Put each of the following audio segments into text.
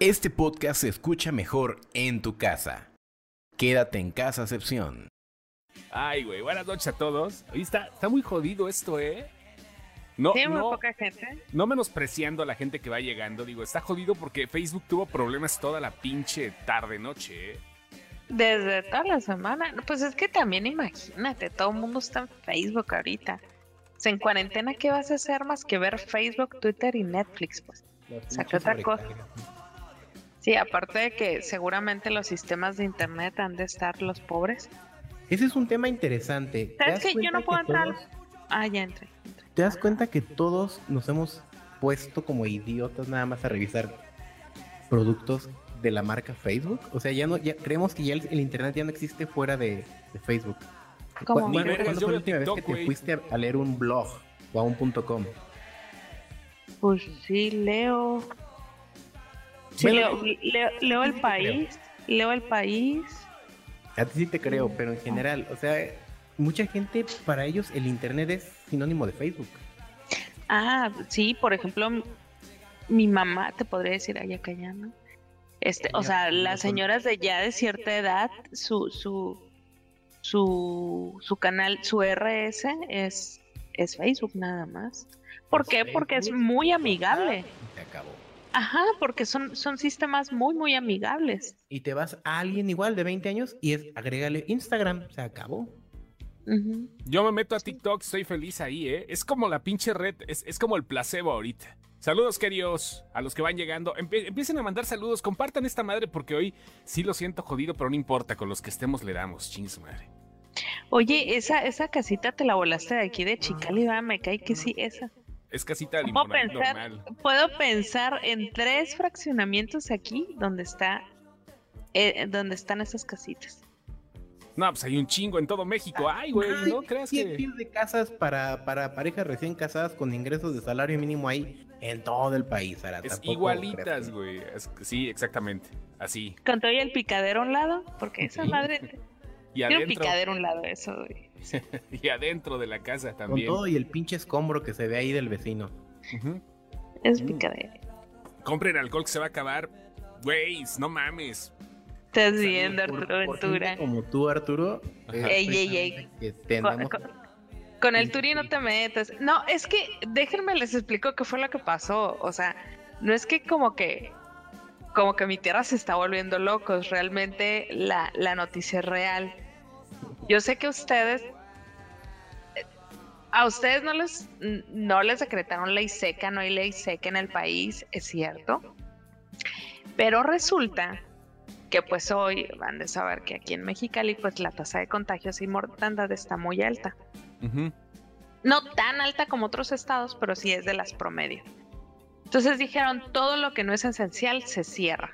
Este podcast se escucha mejor en tu casa. Quédate en casa, excepción. Ay, güey, buenas noches a todos. Hoy está, está muy jodido esto, ¿eh? No, Sí, muy no, poca gente. no menospreciando a la gente que va llegando, digo, está jodido porque Facebook tuvo problemas toda la pinche tarde, noche, ¿eh? Desde toda la semana. Pues es que también imagínate, todo el mundo está en Facebook ahorita. O sea, en cuarentena, ¿qué vas a hacer más que ver Facebook, Twitter y Netflix? Pues Saca otra cosa. Sí, aparte de que seguramente los sistemas de internet han de estar los pobres. Ese es un tema interesante. ¿Te ¿Sabes das qué? Yo cuenta no puedo que entrar. todos- Ah, ya entré. ¿Te das cuenta que todos nos hemos puesto como idiotas nada más a revisar productos de la marca Facebook? O sea, ya no, ya creemos que ya el, el internet ya no existe fuera de, de Facebook. ¿Cómo? ¿Cu- Ni ¿Cuándo, cuándo fue la última vez que te fuiste a, a leer un blog o a un punto com? Pues sí, leo. Sí, Bueno, leo, leo, leo el país. Leo el país. A ti sí te creo, pero en general, o sea, mucha gente, para ellos el internet es sinónimo de Facebook. Ah, sí, por ejemplo, mi mamá, te podría decir, ay, acá ya, ¿no? Este, o sea, las señoras de ya de cierta edad, su, su, su, su canal, su RS es, es Facebook nada más. ¿Por qué? Porque es muy amigable. Se acabó. Ajá, porque son, son sistemas muy, muy amigables. Y te vas a alguien igual de 20 años y es agrégale Instagram, se acabó. Yo me meto a TikTok, estoy feliz ahí, ¿eh? Es como la pinche red, es, es como el placebo ahorita. Saludos, queridos, a los que van llegando. Empie- empiecen a mandar saludos, compartan esta madre porque hoy sí lo siento jodido, pero no importa, con los que estemos le damos, ching su madre. Oye, esa, esa casita te la volaste de aquí de Chicali, va, me cae que sí, esa. Es casita de Puedo pensar, normal. puedo pensar en tres fraccionamientos aquí donde está eh, donde están esas casitas. No, pues hay un chingo en todo México. Ay, güey, no creas que... pies de casas para, para parejas recién casadas con ingresos de salario mínimo ahí en todo el país, Ara, Es igualitas, güey. Es- Sí, exactamente. Así. Con todo y el picadero a un lado, porque esa madre Y adentro, picadero a un lado, eso, güey. y adentro de la casa Con también. todo y el pinche escombro que se ve ahí del vecino. Es Mm. picadero. Compren alcohol que se va a acabar. Güey, no mames. Estás viendo, Arturo por Ventura. como tú, Arturo. Ey, ey, ey. Con, con- con el Turi no te metas. No, es que déjenme les explico qué fue lo que pasó. O sea, no es que como que como que mi tierra se está volviendo locos. Realmente la, la noticia es real. Yo sé que ustedes eh, a ustedes no les no les decretaron ley seca, no hay ley seca en el país, es cierto. Pero resulta que pues hoy van a saber que aquí en Mexicali pues la tasa de contagios y mortandad está muy alta. Ujú. No tan alta como otros estados, pero sí es de las promedio. Entonces dijeron, todo lo que no es esencial se cierra.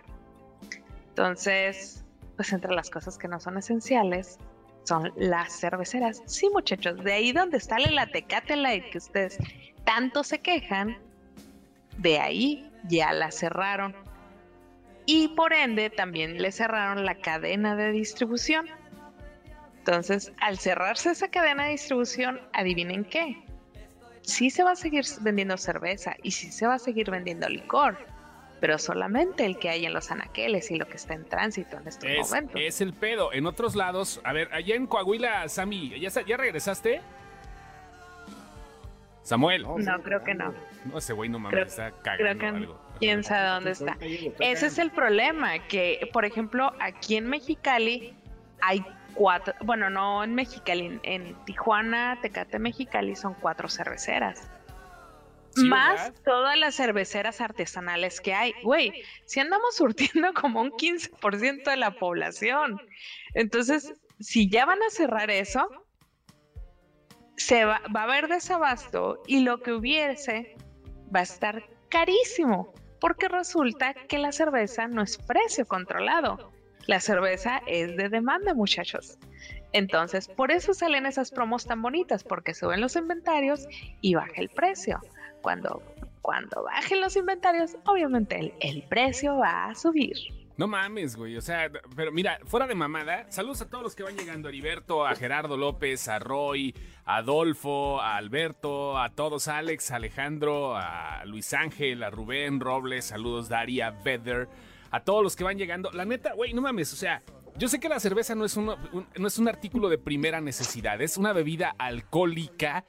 Entonces, pues entre las cosas que no son esenciales son las cerveceras. Sí, muchachos, de ahí donde sale la Tecate Light que ustedes tanto se quejan, de ahí ya la cerraron. Y por ende también le cerraron la cadena de distribución. Entonces, al cerrarse esa cadena de distribución, adivinen qué. Sí se va a seguir vendiendo cerveza y sí se va a seguir vendiendo licor, pero solamente el que hay en los anaqueles y lo que está en tránsito en estos Es, momentos. es el pedo. En otros lados, a ver, allá en Coahuila, Sammy, ¿ya, ya regresaste? Samuel. No, creo que no. No, ese güey no mames, Creo- está Creo cagando que algo. quién sabe dónde está. Ese es el problema, que por ejemplo aquí en Mexicali hay cuatro, bueno, no en Mexicali, en, en Tijuana, Tecate, Mexicali son cuatro cerveceras. Sí, más ¿verdad? todas las cerveceras artesanales que hay. Güey, si andamos surtiendo como un 15% de la población. Entonces, si ya van a cerrar eso, se va, va a haber desabasto y lo que hubiese va a estar carísimo, porque resulta que la cerveza no es precio controlado. La cerveza es de demanda, muchachos. Entonces, por eso salen esas promos tan bonitas, porque suben los inventarios y baja el precio. Cuando, cuando bajen los inventarios, obviamente el, el precio va a subir. No mames, güey. O sea, pero mira, fuera de mamada, saludos a todos los que van llegando: a Heriberto, a Gerardo López, a Roy, a Adolfo, a Alberto, a todos, Alex, Alejandro, a Luis Ángel, a Rubén Robles, saludos Daria, Vedder, a todos los que van llegando. La neta, güey, no mames, o sea, yo sé que la cerveza no es, un, un- no es un artículo de primera necesidad, es una bebida alcohólica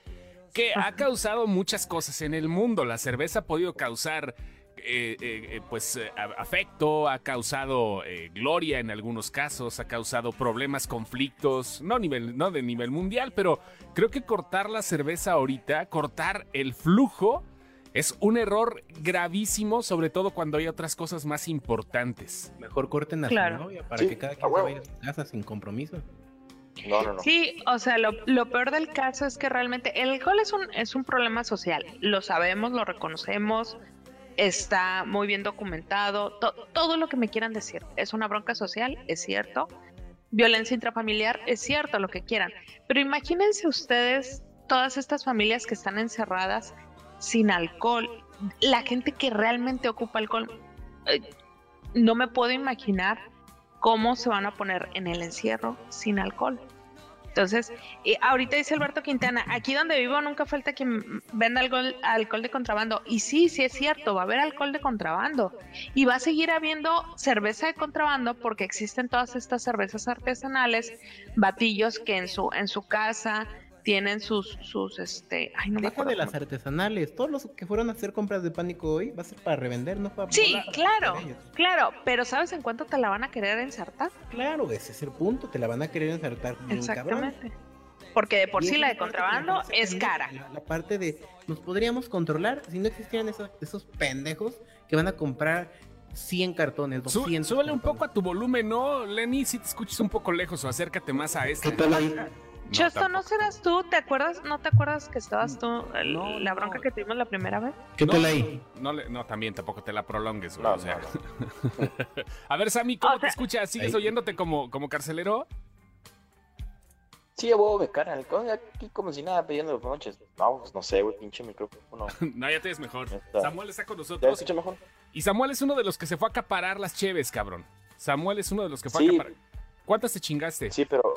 que ha causado muchas cosas en el mundo. La cerveza ha podido causar eh, eh, eh, pues eh, afecto, ha causado eh, gloria en algunos casos, ha causado problemas, conflictos, no, nivel, no de nivel mundial, pero creo que cortar la cerveza ahorita, cortar el flujo, es un error gravísimo, sobre todo cuando hay otras cosas más importantes. Mejor corten a Claro. su novia para Sí, que cada quien se vaya a su casa sin compromiso. No, no. Sí, o sea, lo, peor del caso es que realmente el alcohol es un, es un problema social. Lo sabemos, lo reconocemos, está muy bien documentado, to- todo lo que me quieran decir. Es una bronca social, es cierto. Violencia intrafamiliar, es cierto, lo que quieran. Pero imagínense ustedes todas estas familias que están encerradas sin alcohol, la gente que realmente ocupa alcohol. eh, no me puedo imaginar cómo se van a poner en el encierro sin alcohol. Entonces, eh, ahorita dice Alberto Quintana, aquí donde vivo nunca falta quien venda alcohol, alcohol de contrabando. Y sí, sí es cierto, va a haber alcohol de contrabando. Y va a seguir habiendo cerveza de contrabando porque existen todas estas cervezas artesanales, batillos que en su, en su casa tienen sus, sus, este, ay, no me Deja acuerdo de cómo- las artesanales. Todos los que fueron a hacer compras de pánico hoy va a ser para revender, no para Sí, volar claro, claro, pero ¿sabes en cuánto te la van a querer ensartar? Claro, ese es el punto. Te la van a querer ensartar. Exactamente. Porque de por Y sí la de contrabando me es cara. La, la parte de nos podríamos controlar si no existieran esos, esos pendejos que van a comprar 100 cartones, Sú- 200 súbele un poco a tu volumen, ¿no, Lenny? Si te escuchas un poco lejos o acércate más a este. ¿Qué tal ahí? No, Chosto, ¿no serás tú? ¿Te acuerdas? ¿No te acuerdas que estabas tú? el- No, la no. bronca que tuvimos la primera vez. ¿Qué No, tal ahí? No, le- no, también tampoco te la prolongues, güey. No, o sea. no, a ver, Sammy, ¿cómo O te sea- escuchas? ¿Sigues Ahí. oyéndote como, como carcelero? Sí, a huevo me caran. Aquí como si nada pidiendo las noches. No, pues no sé, güey, pinche micrófono. no, ya te ves mejor. Ya está. Samuel está con ¿Ya nosotros. escucha mejor? Y Samuel es uno de los que se fue a acaparar las cheves, cabrón. Samuel es uno de los que fue Sí. a acaparar. ¿Cuántas te chingaste? Sí, pero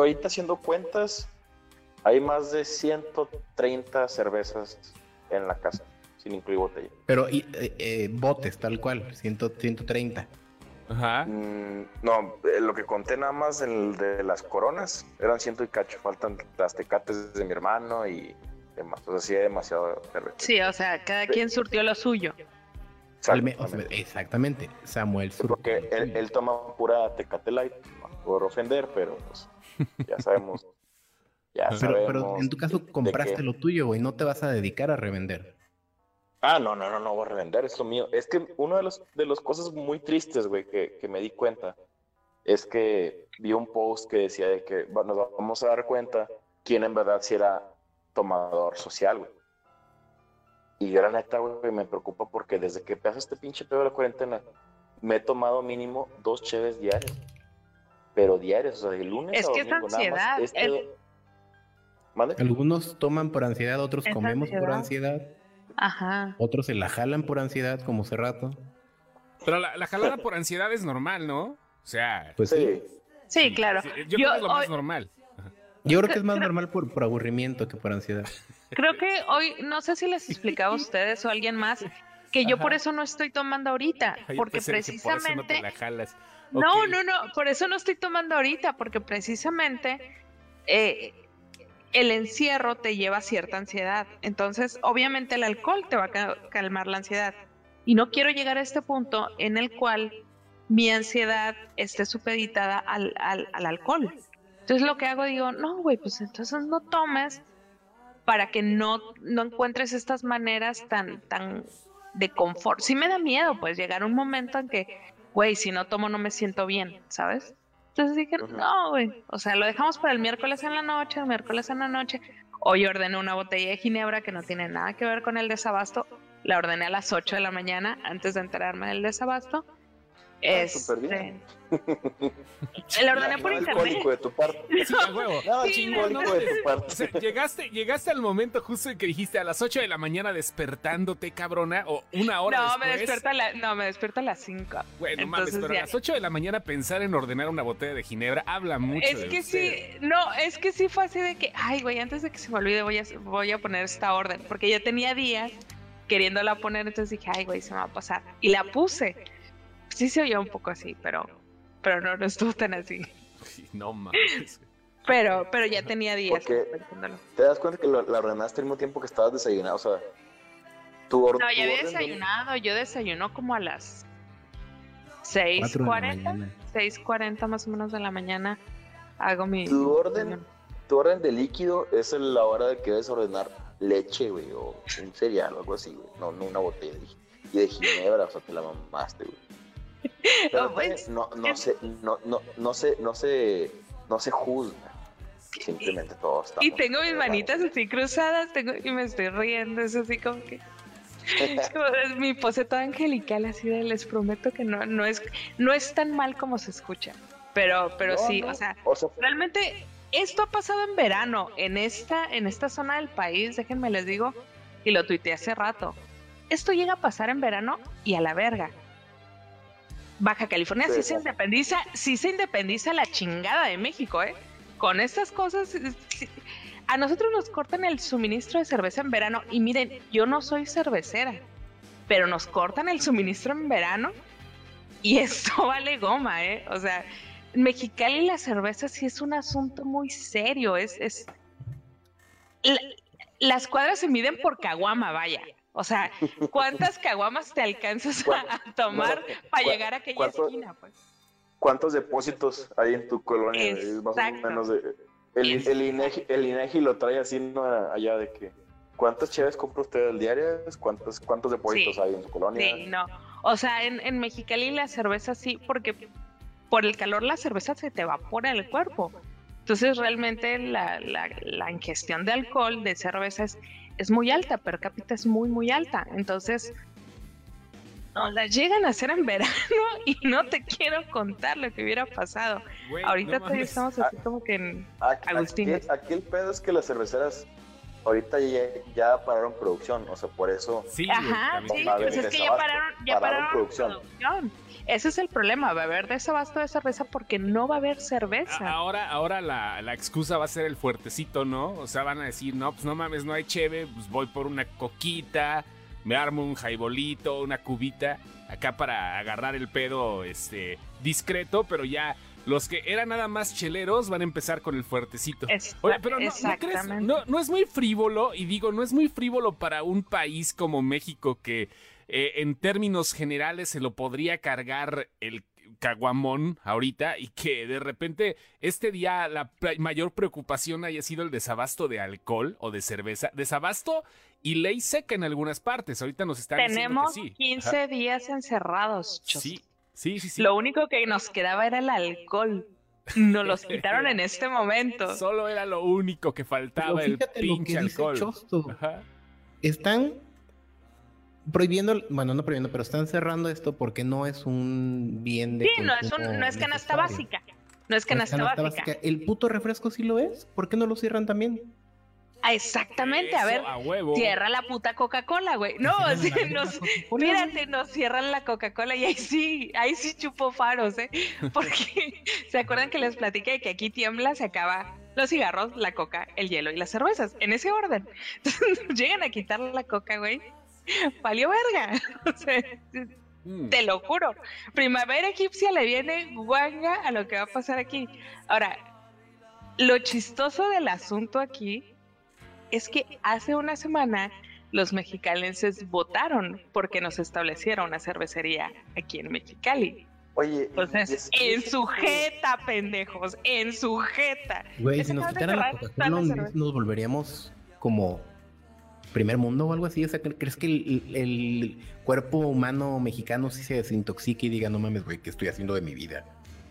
ahorita haciendo cuentas, hay más de 130 cervezas en la casa, sin incluir botella. Pero y, eh, eh, botes, tal cual, 100, 130. Ajá. Mm, no, eh, lo que conté nada más el de las coronas eran ciento y cacho. Faltan las tecates de mi hermano y demás. O sea, sí hay demasiado cerveza. Sí, o sea, cada quien surtió lo suyo. Exactamente. exactamente, Samuel Sur. Porque él, él toma pura tecate light. No por ofender, pero pues ya sabemos. Ya Pero, sabemos. pero en tu caso compraste lo tuyo, güey, no te vas a dedicar a revender. Ah, no, no, no, no voy a revender, es lo mío. Es que una de los de las cosas muy tristes, güey, que, que me di cuenta es que vi un post que decía de que bueno, nos vamos a dar cuenta quién en verdad si era tomador social, güey. Y yo la neta, güey, me preocupa porque desde que empezó este pinche pedo de la cuarentena, me he tomado mínimo dos cheves diarias. Pero diarias, o sea, de lunes Es a que es nada más. ansiedad, Este- el-. Algunos toman por ansiedad, otros Es comemos por ansiedad. ansiedad, Ajá. otros se la jalan por ansiedad, como hace rato. Pero la, la jalada por ansiedad es normal, ¿no? O sea, Pues sí. Sí. Sí, claro. sí, yo, Yo creo que es lo más normal. Yo creo que es más normal por, por aburrimiento que por ansiedad. Creo que hoy, no sé si les explicaba a ustedes o a alguien más, que yo Ajá. por eso no estoy tomando ahorita, Ay, porque que por eso no No, no, no, por eso no estoy tomando ahorita, porque precisamente eh, el encierro te lleva a cierta ansiedad. Entonces, obviamente el alcohol te va a ca- calmar la ansiedad. Y no quiero llegar a este punto en el cual mi ansiedad esté supeditada al, al, al alcohol. Entonces lo que hago, digo, no, güey, pues entonces no tomes para que no, no encuentres estas maneras tan, tan de confort. Sí me da miedo, pues, llegar a un momento en que güey, si no tomo no me siento bien, ¿sabes? Entonces dije, no, güey, o sea, lo dejamos para el miércoles en la noche, el miércoles en la noche. Hoy ordené una botella de ginebra que no tiene nada que ver con el desabasto. La ordené a las 8 de la mañana antes de enterarme del desabasto. Ah, súper bien. Este, la ordené por internet. de tu parte. Sí, a huevo. Nada Sí, chingónico no, de tu O parte. sea, llegaste, llegaste al momento justo en que dijiste a las 8 de la mañana despertándote, cabrona, o una hora No, me después. despierto a la, no, me despierto a las 5. Bueno, mames, Entonces pero a las 8 de la mañana pensar en ordenar una botella de ginebra habla mucho Es de que usted. sí, no, es que sí fue así de que, ay, güey, antes de que se me olvide voy a, voy a poner esta orden, porque ya tenía días queriéndola poner, entonces dije, ay, güey, se me va a pasar. Y la puse. Sí se oía un poco así, pero, pero no, no estuvo tan así. No mames. Pero, pero ya tenía días. ¿Te das cuenta que lo- la ordenaste al mismo tiempo que estabas desayunado? O sea, tu No, ya había desayunado. Yo desayuno como a las Cuatro de la 6:40, mañana. 6:40 más o menos de la mañana. Hago mi. Tu orden, tu orden de líquido es la hora de que debes ordenar leche, güey, o un cereal o algo así, güey. No, no una botella de, y de ginebra, o sea, te la mamaste, güey. Pero, no, se, no, no, no se, no se, no se juzga. Simplemente todo está. Y tengo mis manitas así cruzadas tengo, y me estoy riendo. Es así como que. es mi pose toda angelical, así de les prometo que no, no, es, no es tan mal como se escucha. Pero, pero No, sí, no, o sea, o sea, realmente esto ha pasado en verano, en esta, en esta zona del país, déjenme les digo, y lo tuiteé hace rato. Esto llega a pasar en verano y a la verga. Baja California sí, Sí, se independiza, sí se independiza la chingada de México, ¿eh? Con estas cosas, sí. a nosotros nos cortan el suministro de cerveza en verano y miren, yo no soy cervecera, pero nos cortan el suministro en verano y esto vale goma, ¿eh? O sea, Mexicali la cerveza sí es un asunto muy serio, es... es... La- las cuadras se miden por caguama, vaya. O sea, ¿cuántas caguamas te alcanzas a, tomar para llegar a aquella esquina? Pues? ¿Cuántos depósitos hay en tu colonia? Es más o menos de, el, el, INEGI, el INEGI lo trae así ¿no? allá de que ¿cuántas cheves compra usted al diario? ¿Cuántos, cuántos depósitos Sí. hay en su colonia? Sí, no. O sea, en, en Mexicali la cerveza sí, porque por el calor la cerveza se te evapora el cuerpo. Entonces realmente la, la, la ingestión de alcohol, de cerveza es, es muy alta, per cápita es muy, muy alta. Entonces, nos la llegan a hacer en verano y no te quiero contar lo que hubiera pasado. Ahorita no estamos así como que en... Aquí, Agustín. aquí- aquí el pedo es que las cerveceras ahorita ya, ya pararon producción, o sea, por eso Sí, Ajá, sí, pues es que ya pararon, ya pararon pararon producción. producción. Ese es el problema, va a haber desabasto de cerveza porque no va a haber cerveza. Ahora, ahora la, la excusa va a ser el fuertecito, ¿no? O sea, van a decir, no, pues no mames, no hay cheve, pues voy por una coquita, me armo un jaibolito, una cubita, acá para agarrar el pedo, este, discreto, pero ya los que eran nada más cheleros van a empezar con el fuertecito. Oye, pero no, ¿no crees? No, no es muy frívolo, y digo, no es muy frívolo para un país como México que eh, en términos generales se lo podría cargar el caguamón ahorita y que de repente este día la mayor preocupación haya sido el desabasto de alcohol o de cerveza. Desabasto y ley seca en algunas partes. Ahorita nos están Tenemos diciendo que sí. 15 Ajá. días encerrados. chos. Sí, sí, sí, sí. Lo único que nos quedaba era el alcohol. Nos los quitaron en este momento. Solo era lo único que faltaba, Pero el fíjate lo que pinche dice alcohol. Chosto. Ajá. Están prohibiendo, bueno, no prohibiendo, pero están cerrando esto porque no es un bien de Sí, no es, un- consumo no es canasta básica. No es No es canasta básica. El puto refresco sí lo es. ¿Por qué no lo cierran también? Ah, Exactamente, a ver, a huevo. cierra la puta Coca-Cola, güey. No, sí, nos. Mírate, nos cierran la Coca-Cola y ahí sí, ahí sí chupo faros, ¿eh? Porque se acuerdan que les platiqué de que aquí tiembla, se acaba los cigarros, la coca, el hielo y las cervezas, en ese orden. Entonces llegan a quitar la coca, güey. Valió verga. O sea, Mm. te lo juro. Primavera egipcia le viene guanga a lo que va a pasar aquí. Ahora, lo chistoso del asunto aquí es que hace una semana los mexicalenses votaron porque nos establecieron una cervecería aquí en Mexicali. Oye, Entonces, es que en sujeta, pendejos, en sujeta. Güey, si nos quitaran la Coca-Cola, todas las ¿nos- cervezas. nos volveríamos como primer mundo o algo así. O sea, ¿cre- ¿crees que el, el cuerpo humano mexicano sí se desintoxique y diga, no mames, güey, ¿qué estoy haciendo de mi vida?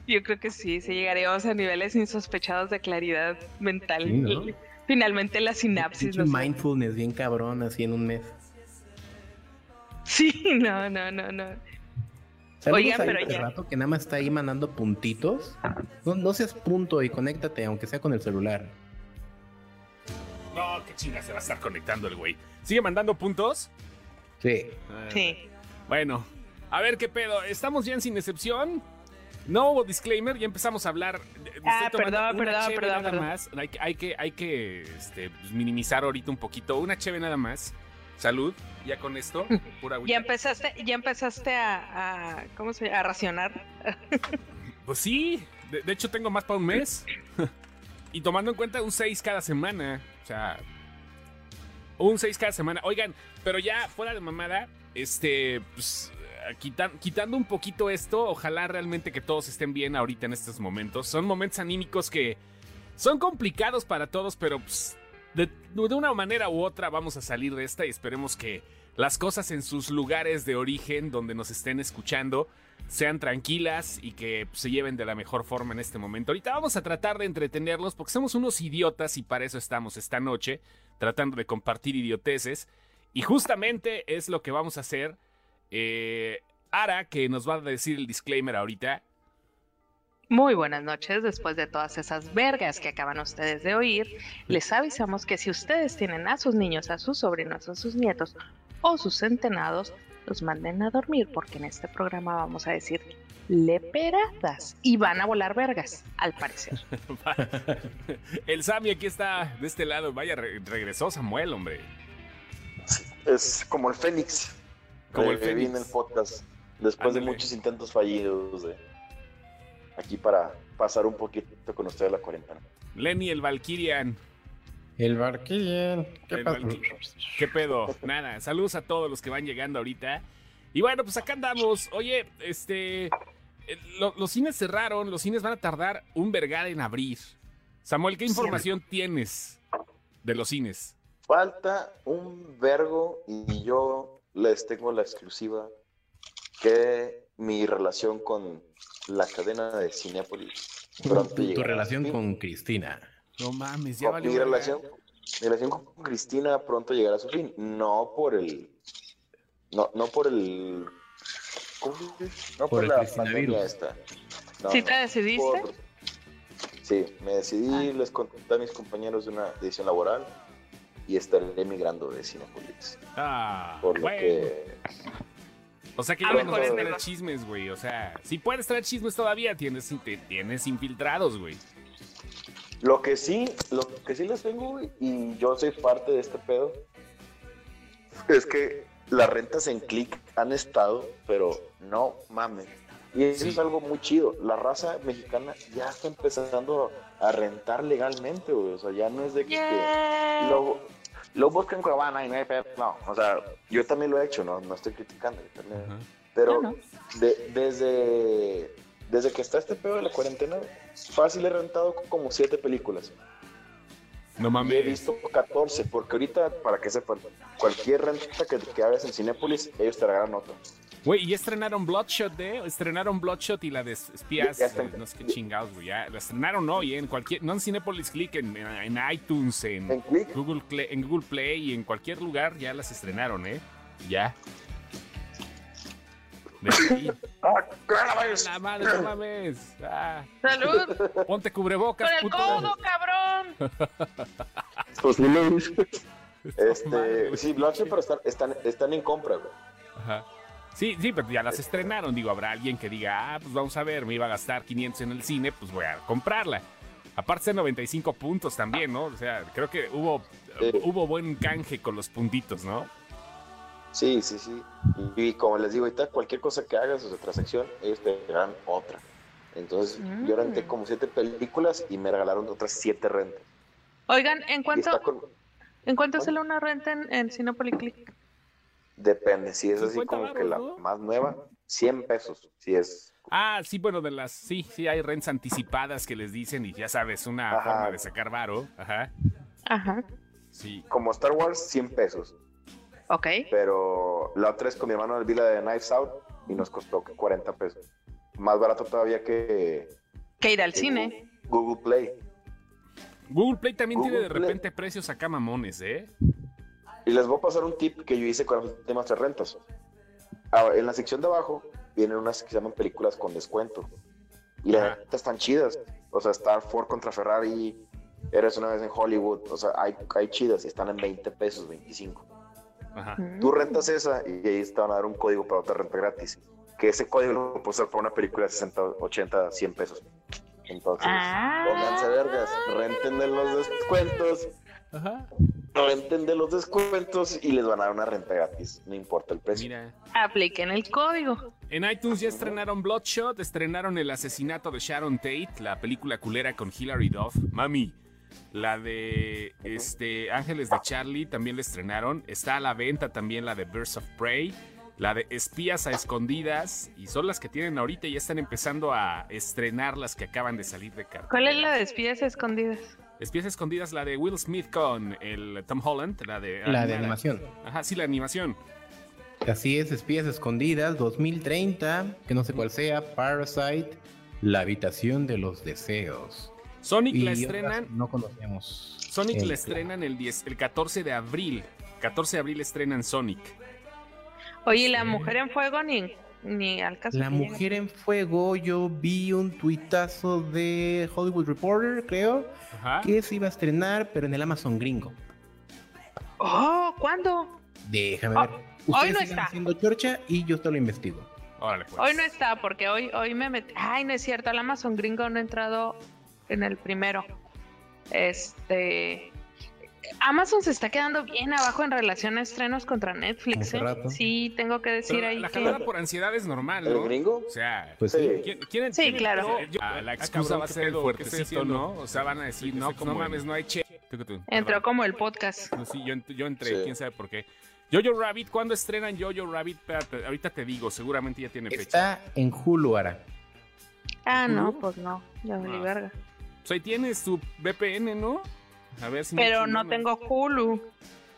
Yo creo que sí, sí llegaríamos a niveles insospechados de claridad mental. Sí, ¿no? Finalmente la sinapsis. No mindfulness bien cabrón, así en un mes. Sí, no, no, no, no. Oigan, pero este ya- rato que nada más está ahí mandando puntitos. No, no seas punto y conéctate, aunque sea con el celular. No, qué chinga se va a estar conectando el güey. ¿Sigue mandando puntos? Sí. Sí. Bueno, a ver qué pedo. ¿Estamos ya en sin excepción? No hubo disclaimer, ya empezamos a hablar. Ah, perdón, perdón, perdón, nada perdón. más. Hay, que- hay que, hay que este, pues, minimizar ahorita un poquito. Una cheve nada más. Salud, ya con esto, pura. Ya empezaste, ya empezaste a, a ¿cómo se llama? A racionar. Pues sí, de, de hecho tengo más para un mes. y tomando en cuenta un 6 cada semana. O sea, un 6 cada semana. Oigan, pero ya fuera de mamada, este, pues, quitan- quitando un poquito esto, ojalá realmente que todos estén bien ahorita en estos momentos. Son momentos anímicos que son complicados para todos, pero pues, de una manera u otra vamos a salir de esta y esperemos que las cosas en sus lugares de origen, donde nos estén escuchando, sean tranquilas y que se lleven de la mejor forma en este momento. Ahorita vamos a tratar de entretenerlos porque somos unos idiotas y para eso estamos esta noche, tratando de compartir idioteces. Y justamente es lo que vamos a hacer. Eh, Ara, que nos va a decir el disclaimer ahorita. Muy buenas noches, después de todas esas vergas que acaban ustedes de oír, les avisamos que si ustedes tienen a sus niños, a sus sobrinos, a sus nietos o sus centenados, los manden a dormir porque en este programa vamos a decir leperadas y van a volar vergas, al parecer. el Sammy aquí está de este lado. Vaya, re- regresó Samuel, hombre. Es como el Fénix. Como el Reviví Fénix. en el podcast. Después Ándale. de muchos intentos fallidos de aquí para pasar un poquito con ustedes la cuarentena. Lenny el Valkyrian. El Barquillian. ¿Qué ¿Qué pedo? Nada, saludos a todos los que van llegando ahorita. Y bueno, pues acá andamos. Oye, este. eh, lo- los cines cerraron, los cines van a tardar un vergar en abrir. Samuel, ¿qué información tienes de los cines? Falta un vergo y yo les tengo la exclusiva que mi relación con la cadena de Cinépolis pronto Tu, relación con Cristina. No mames, ya valió. mi relación, mi relación con Cristina pronto llegará a su fin. No por el. No, no por el. ¿Cómo? No Por por, el la pandemia esta. No, ¿Sí no, te decidiste? por- Sí, me decidí, les conté a mis compañeros de una decisión laboral y estaré emigrando de Cinepolis. Ah, Por lo bueno. que. O sea que ya no puedes traer chismes, güey. O sea, si puedes traer chismes todavía, tienes, tienes infiltrados, güey. Lo que sí, lo que sí les tengo, güey, y yo soy parte de este pedo, es que las rentas en click han estado, pero no mames. Y eso Sí. es algo muy chido. La raza mexicana ya está empezando a rentar legalmente, güey. O sea, ya no es de que, Yeah. lo, lo buscan en Cuevana y no hay pedo. No, o sea, yo también lo he hecho, no, no estoy criticando. yo también. Pero No, no. de- desde, desde que está este pedo de la cuarentena, fácil he rentado como siete películas. No Y he mames. visto 14, porque ahorita, para que sepan, cualquier renta que, que hagas en Cinépolis, ellos te regalan otra. Güey, y estrenaron Bloodshot, ¿eh? Estrenaron Bloodshot y la de espías, Ya eh, no sé qué chingados, güey. Ya la estrenaron hoy, ¿eh? En cualquier, no en Cinepolis Click, en, en- en iTunes, en, En Google Play, en Google Play y en cualquier lugar ya las estrenaron, ¿eh? Ya. ¡Ah! La madre, no mames. Ah, ¡Salud! ponte cubrebocas, ¡Con el puto. codo, cabrón! Pues ni. Madre, Este, güey. sí, Bloodshot, pero están, están, están en compra, güey. Ajá. Sí, sí, pero ya las estrenaron. Digo, habrá alguien que diga, ah, pues vamos a ver, me iba a gastar 500 en el cine, pues voy a comprarla. Aparte de 95 puntos también, ¿no? O sea, creo que hubo, Sí. hubo buen canje con los puntitos, ¿no? Sí, sí, sí. Y, y como les digo, ahorita cualquier cosa que hagas o sea, transacción, ellos te regalan otra. Entonces, yo renté Mm. como siete películas y me regalaron otras siete rentas. Oigan, ¿en cuánto, con... ¿en cuánto sale una renta en, en Cinepolis Click? Depende, si es así 50 como que la más nueva, 100 pesos. Si es Ah, sí, bueno, de las. Sí, sí, hay rents anticipadas que les dicen y ya sabes, una Ajá. forma de sacar varo. Ajá. Ajá. Sí. como Star Wars, 100 pesos. Ok. Pero la otra es con mi hermano vi la de Knives Out y nos costó 40 pesos. Más barato todavía que, Que ir al que cine. Google Play. Google Play también Google tiene de Play. repente precios acá mamones, ¿eh? Y les voy a pasar un tip que yo hice con las últimas tres rentas. Ah, en la sección de abajo vienen unas que se llaman películas con descuento. Y las rentas están chidas. O sea, Star Ford contra Ferrari, Eres una vez en Hollywood. O sea, hay, hay chidas y están en 20 pesos, 25. Ajá. Tú rentas esa y ahí te van a dar un código para otra renta gratis. Que ese código lo puedes usar para una película de 60, 80, 100 pesos. Entonces, Ah. pónganse vergas, renten de los descuentos. Ajá. renten de los descuentos y les van a dar una renta gratis, no importa el precio. Mira. Apliquen el código. En iTunes ya estrenaron Bloodshot, estrenaron El asesinato de Sharon Tate, la película culera con Hilary Duff. Mami, la de este Ángeles de Charlie también la estrenaron. Está a la venta también la de Birds of Prey, la de Espías a Escondidas, y son las que tienen ahorita y ya están empezando a estrenar las que acaban de salir de cartelera. ¿Cuál es la de espías escondidas? Espías a Escondidas, la de Will Smith con el Tom Holland, la de... La de animación. Ajá, sí, la animación. Así es, Espías Escondidas 2030, que no sé cuál sea, Parasite, La Habitación de los Deseos. Sonic Y la estrenan No conocemos. Sonic El- la estrenan el, 10, el 14 de abril. 14 de abril estrenan Sonic. Oye, ¿y la mujer en fuego ni, ni al caso. La? Mujer en Fuego, yo vi un tuitazo de Hollywood Reporter, creo, Ajá. que se iba a estrenar, pero en el Amazon gringo. Oh, ¿cuándo? Déjame Oh, ver. hoy Ustedes no sigan está. haciendo chorcha y yo te lo investigo. Órale, pues. Hoy no está, porque hoy, hoy me metí. Ay, no es cierto, el Amazon Gringo no ha entrado en el primero. Este. Amazon se está quedando bien abajo en relación a estrenos contra Netflix, ¿eh? Sí, tengo que decir Pero ahí la que. por ansiedad es normal, ¿El ¿no? gringo? O sea, Pues Sí. sí. ¿quién- quién Sí, claro. Yo- ah, la excusa va a ¿qué ser el fuertecito? ¿no? O sea, van a decir, Estoy no, pues no mames, no hay che. Entró como el podcast. No, sí, yo, ent- yo entré, Sí. quién sabe por qué. Jojo Rabbit, ¿cuándo estrenan Jojo Rabbit? Espérate, ahorita te digo, seguramente ya tiene fecha. Está en Hulu ahora. Ah, no, pues no. Ya valí Ah. verga. Pues ahí tienes tu VPN, ¿no? A ver si me Pero no tengo Hulu.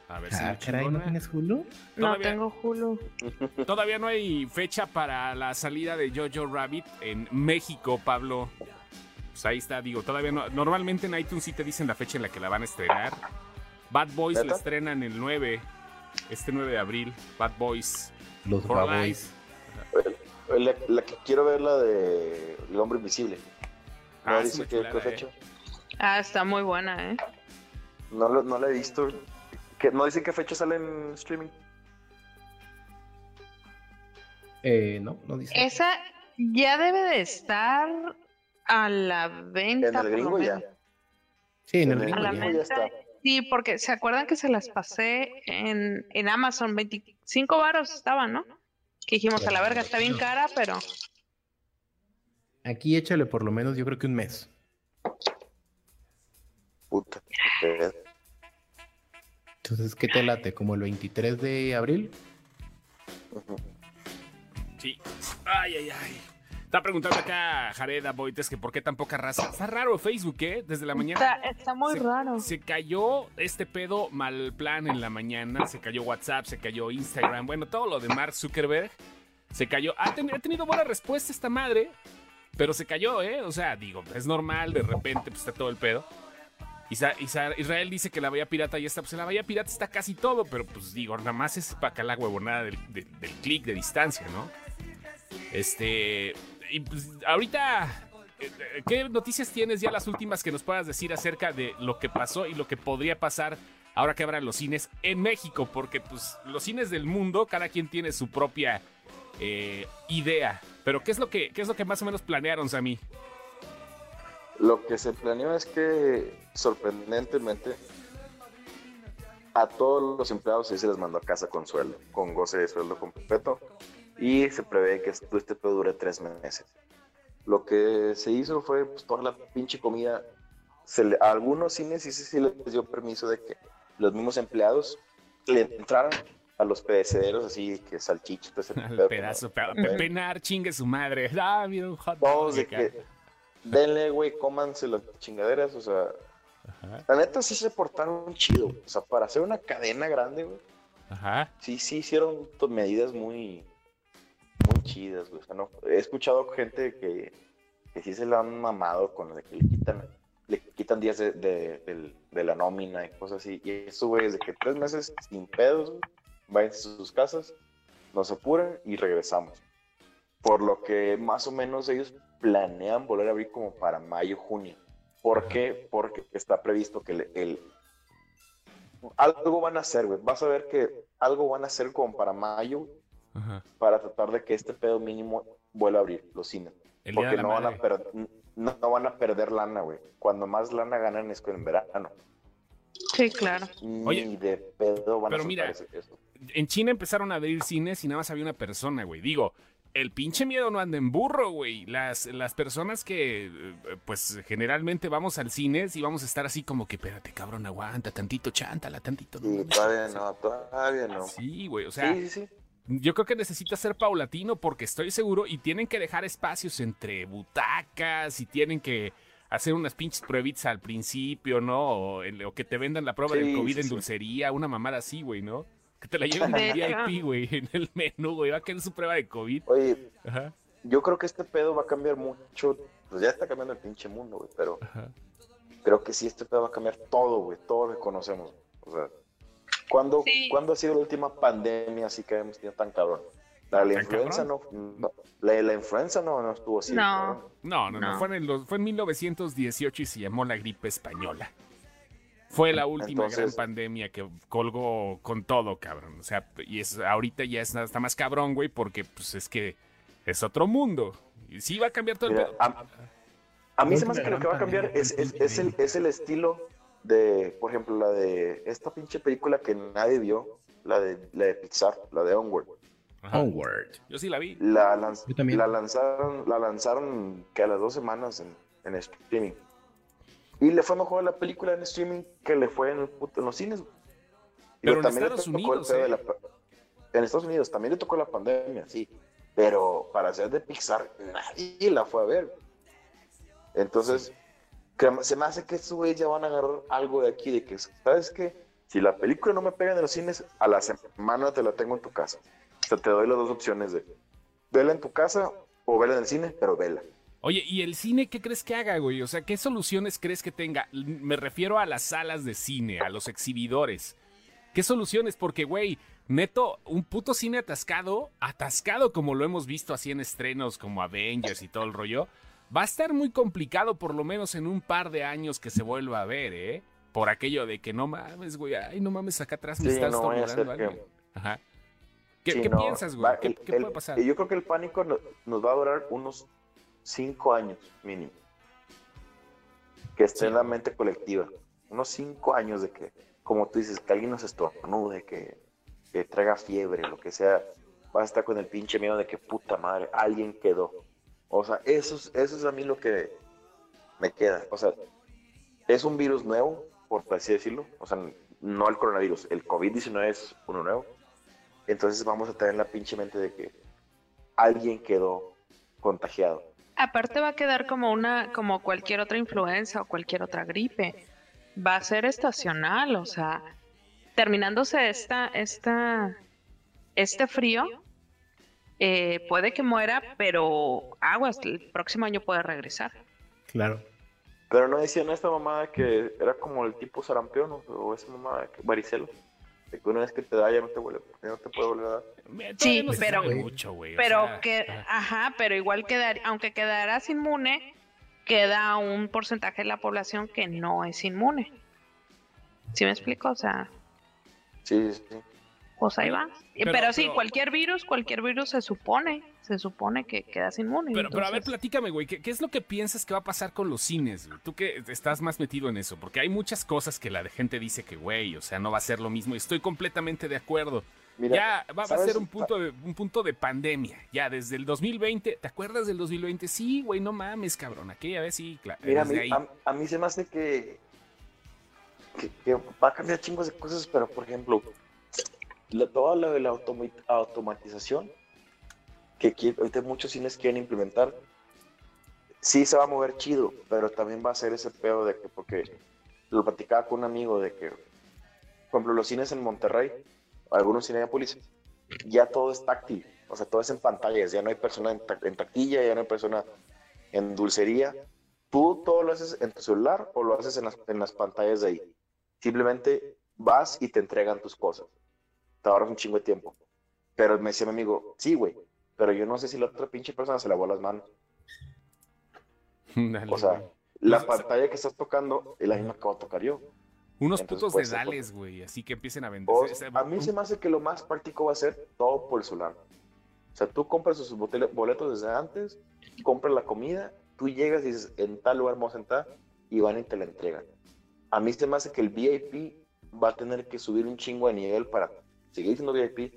A ver si Ah, me caray, ¿no tienes Hulu? No tengo Hulu. Todavía no hay fecha para la salida de Jojo Rabbit en México, Pablo. Pues ahí está, digo, todavía no. Normalmente en iTunes sí te dicen la fecha en la que la van a estrenar. Bad Boys la estrenan el 9, este 9 de abril. Bad Boys. Los For Baboys. La, la que quiero ver la de El Hombre Invisible. No Ah, es dice que eh. Ah, está muy buena, ¿eh? No, lo- no la he visto. ¿Qué- ¿No dicen qué fecha sale en streaming? Eh, no, no dice. Esa ya debe de estar a la venta. En el por lo gringo ya. Sí, en el en el gringo A la ya. está. Sí, porque se acuerdan que se las pasé en, en Amazon, 25 varos estaba, ¿no? Que dijimos a la verga, está bien cara, pero Aquí échale por lo menos, yo creo que un mes. Puta. Entonces, ¿qué te late? ¿Como el 23 de abril? Sí. Ay, ay, ay. Está preguntando acá Jared Aboites que por qué tan poca raza. Está raro Facebook, ¿eh? Desde la mañana. está, está muy se, raro. Se cayó este pedo mal plan en la mañana. Se cayó WhatsApp, se cayó Instagram. Bueno, todo lo de Mark Zuckerberg se cayó. Ha, ten- ha tenido buena respuesta esta madre, pero se cayó, ¿eh? O sea, digo, es normal, de repente pues, está todo el pedo. Israel dice que la Bahía Pirata ya está. Pues en la Bahía Pirata está casi todo, pero pues digo, nada más es para acá la huevonada del, del, del clic de distancia, ¿no? Este. Y pues ahorita. eh, eh, ¿Qué noticias tienes ya las últimas que nos puedas decir acerca de lo que pasó y lo que podría pasar ahora que abran los cines en México? Porque pues los cines del mundo, cada quien tiene su propia eh, idea. Pero ¿qué es lo que qué es lo que más o menos planearon, Sammy? Lo que se planeó es que, sorprendentemente, a todos los empleados se les mandó a casa con sueldo, con goce de sueldo completo, y se prevé que este pedo dure tres meses. Lo que se hizo fue pues, toda la pinche comida. A algunos cines sí, sí, sí les dio permiso de que los mismos empleados le entraran a los pedacederos así que Al pedo, pedazo, ¿no? pe- pepenar, chingue su madre. Ah, mira un hot Todos dog de que denle, güey, cómanse las chingaderas, o sea, Ajá, la neta sí se portaron chido, o sea, para hacer una cadena grande, güey, ajá. sí, sí hicieron medidas muy, muy chidas, güey, o sea, no, he escuchado gente que, que sí se la han mamado con lo de que le quitan, le quitan días de, de, la nómina y cosas así, y eso, güey, es de que tres meses sin pedos, güey, vayan a sus casas, nos apuran y regresamos. Por lo que más o menos ellos planean volver a abrir como para mayo, junio. ¿Por qué? Porque está previsto que el, el- algo van a hacer, güey. Vas a ver que algo van a hacer como para mayo ajá. para tratar de que este pedo mínimo vuelva a abrir los cines. El Porque no van, a no, no van a perder lana, güey. Cuando más lana ganan es con en verano. Sí, claro. Ni Oye, de pedo van pero a mira, eso. En China empezaron a abrir cines y nada más había una persona, güey. Digo, el pinche miedo no anda en burro, güey. Las, las personas que, eh, pues, generalmente vamos al cine y vamos a estar así como que, espérate, cabrón, aguanta, tantito, chántala, tantito. no mames". todavía no, todavía no. Sí, güey, o sea, sí, sí. yo creo que necesita ser paulatino porque estoy seguro y tienen que dejar espacios entre butacas y tienen que hacer unas pinches pruebitas al principio, ¿no? O, que te vendan la prueba del COVID sí, en dulcería, una mamada así, güey, ¿no? Que te la lleven en De. VIP, güey, en el menú, güey. Va a querer su prueba de COVID. Oye, Ajá, yo creo que este pedo va a cambiar mucho. Pues ya está cambiando el pinche mundo, güey. Pero ajá. creo que sí, este pedo va a cambiar todo, güey. Todo lo que conocemos. O sea, ¿cuándo, Sí. ¿cuándo ha sido la última pandemia así que hemos tenido tan cabrón? La, la ¿Tan influenza no, no- la, la influenza no, no estuvo así. No. No, no, no, No. Fue, en el fue en 1918 y se llamó la gripe española. Fue la última gran Entonces- pandemia que colgó con todo, cabrón. O sea, y es ahorita ya es- está más cabrón, güey, porque pues es que es otro mundo. Y sí va a cambiar todo el Mira, a, a mí se me hace que lo que va a cambiar gran es, es, es el, es el estilo de, por ejemplo, la de esta pinche película que nadie vio, la de, la de Pixar, la de Onward. Ajá. Onward. Yo sí la vi. La, lanz- Yo también. la lanzaron, la lanzaron que a las dos semanas en, en streaming. Y le fue mejor la película en streaming que le fue en, el puto- en los cines. Pero Digo, en también le Estados tocó el Unidos, ¿eh? la en Estados Unidos también le tocó la pandemia, sí. Pero para ser de Pixar, nadie la fue a ver. Entonces, se me hace que estos güeyes ya van a agarrar algo de aquí, de que, ¿sabes qué? Si la película no me pega en los cines, a la semana te la tengo en tu casa. O sea, te doy las dos opciones de vela en tu casa o vela en el cine, pero vela. Oye, ¿y el cine qué crees que haga, güey? O sea, ¿qué soluciones crees que tenga? Me refiero a las salas de cine, a los exhibidores. ¿Qué soluciones? Porque, güey, neto, un puto cine atascado, atascado como lo hemos visto así en estrenos como Avengers y todo el rollo, va a estar muy complicado por lo menos en un par de años que se vuelva a ver, ¿eh? Por aquello de que no mames, güey, ay, no mames, acá atrás me Sí, estás no que- Ajá. ¿Qué, Sí, qué no, piensas, güey? va- ¿Qué, el- qué el- puede pasar? Yo creo que el pánico no- nos va a durar unos cinco años mínimo. Que esté Sí. en la mente colectiva. Unos cinco años de que, como tú dices, que alguien nos estornude, que, que traiga fiebre, lo que sea. Vas a estar con el pinche miedo de que puta madre, alguien quedó. O sea, eso es, eso es a mí lo que me queda. O sea, es un virus nuevo, por así decirlo. O sea, no el coronavirus, el COVID-19 es uno nuevo. Entonces vamos a tener la pinche mente de que alguien quedó contagiado. Aparte va a quedar como una, como cualquier otra influenza o cualquier otra gripe. Va a ser estacional, o sea, terminándose esta, esta, este frío, eh, puede que muera, pero aguas, el próximo año puede regresar. Claro. Pero no decían esta mamada que era como el tipo sarampión o, esa mamada, que, varicela. De que una vez que te da ya no te vuelve, ya no te puede volver a dar. Sí, no pero- mucho, güey, o Pero sea, que, ajá. ajá, pero igual quedar, aunque quedaras inmune, queda un porcentaje de la población que no es inmune. ¿Sí me explico? O sea, Sí, sí, sí. pues ahí va. Pero- Pero, sí, pero- cualquier virus, cualquier virus se supone, se supone que quedas inmune. Pero, pero a ver, platícame, güey, ¿qué, qué es lo que piensas que va a pasar con los cines? güey? Tú que estás más metido en eso, porque hay muchas cosas que la gente dice que, güey, o sea, no va a ser lo mismo, y estoy completamente de acuerdo. Mira, ya va, va a ser un punto, de, un punto de pandemia, ya desde el 2020, ¿te acuerdas del 2020? Sí, güey, no mames, cabrón, aquella vez sí, claro, Mira, a mí, ahí. a, a mí se me hace que, que, que va a cambiar chingos de cosas, pero por ejemplo, la- toda la, la automa- automatización que ahorita muchos cines quieren implementar, sí se va a mover chido, pero también va a ser ese pedo de que, porque lo platicaba con un amigo de que, por ejemplo, los cines en Monterrey, algunos Cinepolis, ya todo es táctil, o sea, todo es en pantallas, ya no hay persona en taquilla, ya no hay persona en dulcería, tú todo lo haces en tu celular o lo haces en las, en las pantallas de ahí. Simplemente vas y te entregan tus cosas. Te ahorras un chingo de tiempo. Pero me decía mi amigo, sí, güey, pero yo no sé si la otra pinche persona se lavó las manos. Dale, O sea, güey. la Pues, pantalla que estás tocando es la misma que voy a tocar yo. Unos entonces putos puede ser, dedales, güey, así que empiecen a vender. A mí se me hace que lo más práctico va a ser todo por el celular. O sea, tú compras sus boletos desde antes, compras la comida, tú llegas y dices, en tal lugar vamos a sentar, y van y te la entregan. a mí se me hace que el VIP va a tener que subir un chingo de nivel para seguir siendo VIP,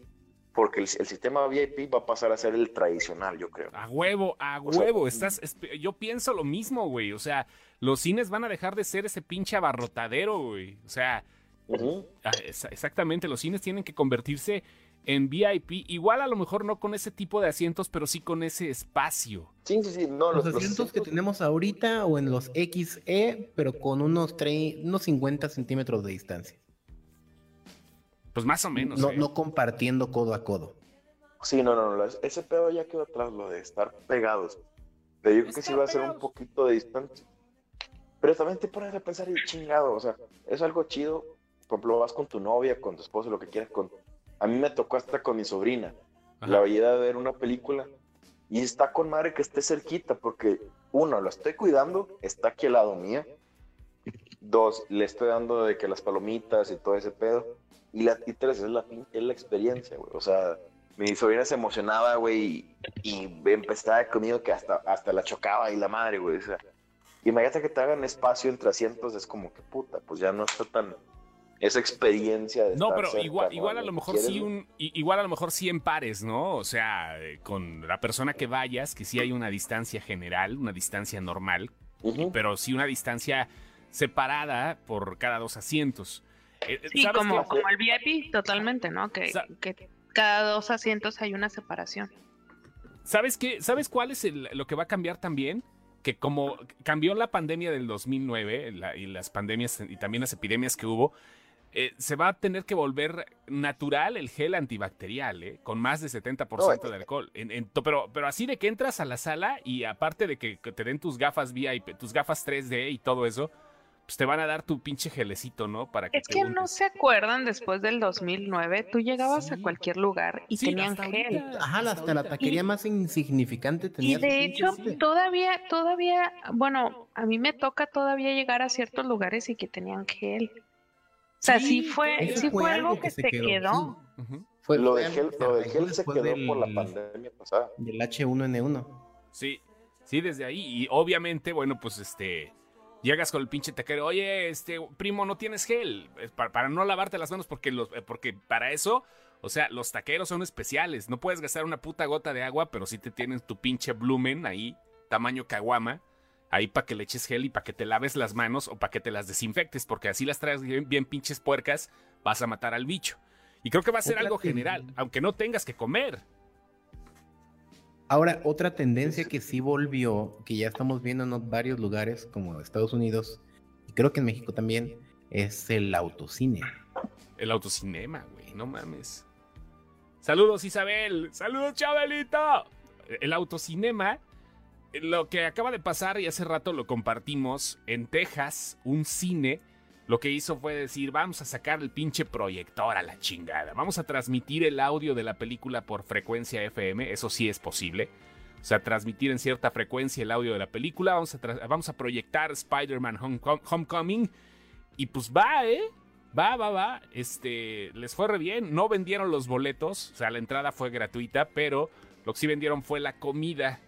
porque el, el sistema VIP va a pasar a ser el tradicional, yo creo. A huevo, a O sea, huevo. Estás, esp- yo pienso lo mismo, güey. O sea, los cines van a dejar de ser ese pinche abarrotadero, güey. O sea, ah, es- exactamente, los cines tienen que convertirse en VIP. Igual a lo mejor no con ese tipo de asientos, pero sí con ese espacio. Sí, sí, sí, no, Los los, los asientos que tenemos ahorita o en los XE, pero con unos, tre- unos 50 centímetros de distancia. Pues más o menos. No, ¿eh? no compartiendo codo a codo. Sí, no, no, no, ese pedo ya quedó atrás, lo de estar pegados. Yo creo que sí va a ser un poquito de distancia. Pero también te pones a pensar y chingado, o sea, es algo chido. Por ejemplo, vas con tu novia, con tu esposo, lo que quieras. Con... A mí me tocó hasta con mi sobrina. Ajá. La veía de ver una película y está con madre que esté cerquita porque, uno, lo estoy cuidando, está aquí al lado mía. Dos, le estoy dando de que las palomitas y todo ese pedo. Y, la, y tres, es la, es la experiencia, güey. O sea, mi sobrina se emocionaba, güey, y, y empezaba conmigo que hasta, hasta la chocaba y la madre, güey. O sea, imagínate que te hagan espacio entre asientos, es como que puta, pues ya no está tan esa experiencia de No, estar pero cerca, igual, ¿no? igual a lo mejor ¿Quieres, sí un, igual a lo mejor sí en pares, ¿no? O sea, con la persona que vayas, que sí hay una distancia general, una distancia normal, Ujú. pero sí una distancia separada por cada dos asientos. Eh, eh, Sí, ¿sabes como, como el VIP, totalmente, ¿no? Que, cada dos asientos hay una separación. ¿Sabes qué? ¿Sabes cuál es el- lo que va a cambiar también? Que como cambió la pandemia del 2009 la- y las pandemias y también las epidemias que hubo, eh, se va a tener que volver natural el gel antibacterial, ¿eh? con más de 70% de alcohol. En- en to- pero, pero así de que entras a la sala y aparte de que te den tus gafas VIP, tus gafas 3D y todo eso, pues te van a dar tu pinche gelecito, ¿no? Para que Es te que no se acuerdan después del 2009, tú llegabas a cualquier lugar y Sí, tenían hasta gel. ahorita. Ajá, hasta la taquería más insignificante tenía. Y de hecho, pinche- todavía, todavía, bueno, a mí me toca todavía llegar a ciertos lugares y que tenían gel. O sea, sí, Sí, fue, sí fue algo que, se quedó. Fue- Lo de gel, lo de gel se quedó del- por la pandemia pasada. Del H1N1. Sí, sí, desde ahí. Y obviamente, bueno, pues este. Llegas con el pinche taquero, oye, este, primo, no tienes gel. Para, para no lavarte las manos, porque, los, eh, porque para eso, o sea, los taqueros son especiales. No puedes gastar una puta gota de agua, pero sí te tienen tu pinche blumen ahí, tamaño caguama, ahí para que le eches gel y para que te laves las manos o para que te las desinfectes, porque así las traes bien, bien pinches puercas, vas a matar al bicho. Y creo que va a ser algo general, aunque no tengas que comer. Ahora, otra tendencia que sí volvió, que ya estamos viendo en varios lugares como Estados Unidos, y creo que en México también, es el autocine. El autocinema, güey, no mames. Saludos, Isabel. Saludos, Chabelito. El autocinema, lo que acaba de pasar y hace rato lo compartimos en Texas, un cine. Lo que hizo fue decir, vamos a sacar el pinche proyector a la chingada. Vamos a transmitir el audio de la película por frecuencia FM, eso sí es posible. O sea, transmitir en cierta frecuencia el audio de la película. Vamos a, vamos a proyectar Spider-Man Homecom- Homecoming. Y pues va, ¿eh? Va, va, va. Este, les fue re bien. No vendieron los boletos. O sea, la entrada fue gratuita, pero lo que sí vendieron fue la comida.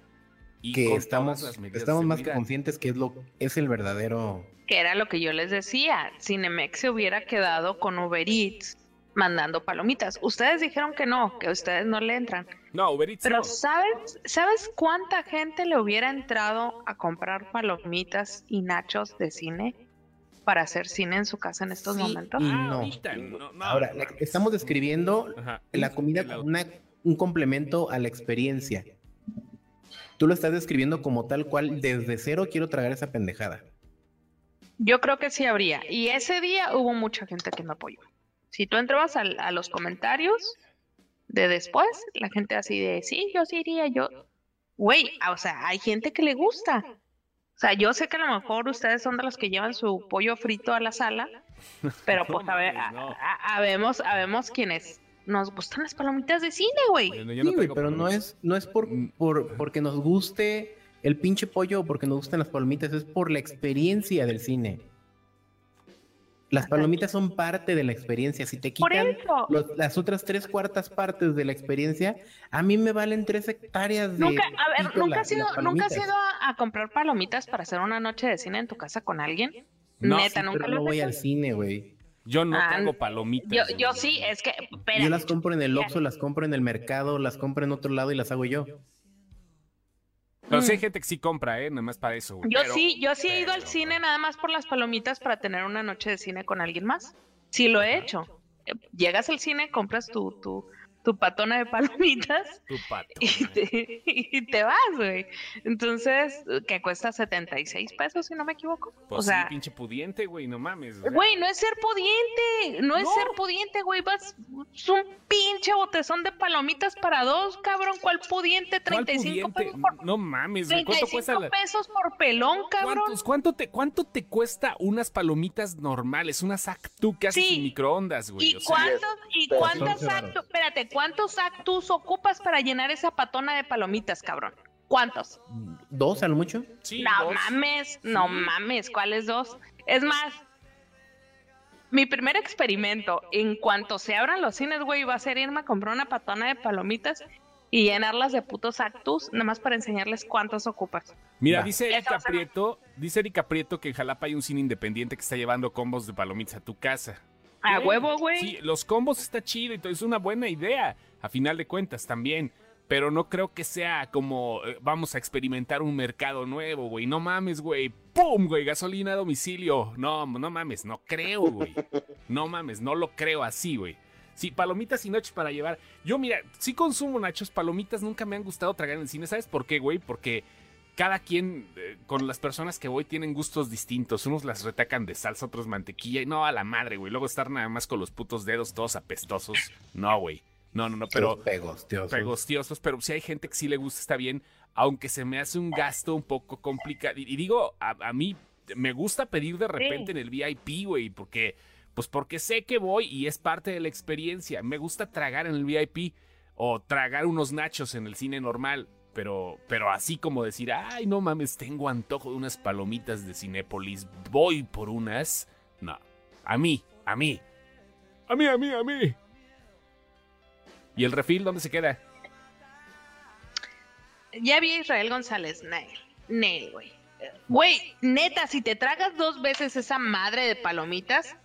Y que estamos, estamos más que conscientes que es lo es el verdadero Que era lo que yo les decía. Cinemex se hubiera quedado con Uber Eats mandando palomitas. Ustedes dijeron que no, que ustedes no le entran. No, Uber Eats Pero no. ¿sabes, ¿sabes cuánta gente le hubiera entrado a comprar palomitas y nachos de cine para hacer cine en su casa en estos Sí, momentos? y Ah, no. ahorita, no, no, Ahora la- estamos describiendo Ajá. la comida como una- un complemento a la experiencia tú lo estás describiendo como tal cual desde cero quiero tragar esa pendejada Yo creo que sí habría. Y ese día hubo mucha gente que me apoyó. Si tú entrabas al- a, los comentarios de después, la gente así de, sí, yo sí iría, yo... Güey, o sea, hay gente que le gusta. O sea, yo sé que a lo mejor ustedes son de los que llevan su pollo frito a la sala, pero pues a ver, a- a- habemos, habemos quienes nos gustan las palomitas de cine, güey. Bueno, yo no Sí, güey, pero no es no es por, Mm. por porque nos guste el pinche pollo porque nos gustan las palomitas es por la experiencia del cine las palomitas son parte de la experiencia si te quitan los- las otras tres cuartas partes de la experiencia, a mí me valen tres hectáreas de. Nunca, a ver, ¿nunca la- has ido, ¿nunca has ido a, a comprar palomitas para hacer una noche de cine en tu casa con alguien? No, Neta, Sí, nunca pero lo no voy hecho. al cine, güey. Yo no Ah, trago palomitas. Yo sí, es que, espera, Yo las compro en el Oxxo, las compro en el mercado, las compro en otro lado y las hago yo. Pero sí hay Mm. gente que sí compra, ¿eh? Nada más para eso. yo Pero- sí, yo sí he ido al cine nada más por las palomitas para tener una noche de cine con alguien más. Sí lo he hecho. Llegas al cine, compras tu, tu, tu patona de palomitas Tu pato. y te, y te vas, güey. Entonces, que cuesta 76 pesos, si no me equivoco. Pues o sea, sí, pinche pudiente, güey, no mames. o sea. Güey, no es ser pudiente, no es ser pudiente, güey, vas, es un pinche botezón de palomitas para dos, cabrón, ¿cuál pudiente? ¿Cuál 35 pudiente? pesos por, No mames, güey. ¿Cuánto 35 cuesta la... pesos por pelón, cabrón. ¿Cuántos- cuánto, te, ¿Cuánto te cuesta unas palomitas normales? Unas Actu que haces Sí. en microondas, güey. ¿Y o sea, cuántos, y son actus, espérate, cuántos actus ocupas para llenar esa patona de palomitas, cabrón? ¿Cuántos? ¿Dos a lo mucho? sí, no dos. mames, no mames, ¿cuáles dos? Es más, mi primer experimento, en cuanto se abran los cines, güey, va a ser irme a comprar una patona de palomitas y llenarlas de putos actus, nada más para enseñarles cuántos ocupas. Mira, dice Erika Prieto, dice Erika Prieto que en Jalapa hay un cine independiente que está llevando combos de palomitas a tu casa. A huevo, güey. Sí, los combos está chido y todo, es una buena idea, a final de cuentas también. Pero no creo que sea como eh, vamos a experimentar un mercado nuevo, güey. No mames, güey. ¡Pum! güey, gasolina a domicilio. No, no mames, no creo, güey. No mames, no lo creo así, güey. Sí, palomitas y nachos para llevar. Yo, mira, sí consumo nachos, palomitas nunca me han gustado tragar en el cine. ¿Sabes por qué, güey? Porque cada quien, eh, con las personas que voy, tienen gustos distintos. Unos las retacan de salsa, otros mantequilla. Y no, a la madre, güey. Luego estar nada más con los putos dedos todos apestosos. No, güey. No, no, no, pero pegostiosos. pegostiosos. Pero si hay gente que sí le gusta, está bien. Aunque se me hace un gasto un poco complicado. Y, y digo, a, a mí me gusta pedir de repente en el VIP, güey, porque, pues porque sé que voy y es parte de la experiencia. Me gusta tragar en el VIP o tragar unos nachos en el cine normal. Pero, pero así como decir, ay, no mames, tengo antojo de unas palomitas de Cinépolis, voy por unas. No, a mí, a mí. A mí, a mí, a mí. ¿Y el refil dónde se queda? Ya vi a Israel González, Nail. Nail, güey. Güey, neta, si te tragas dos veces esa madre de palomitas,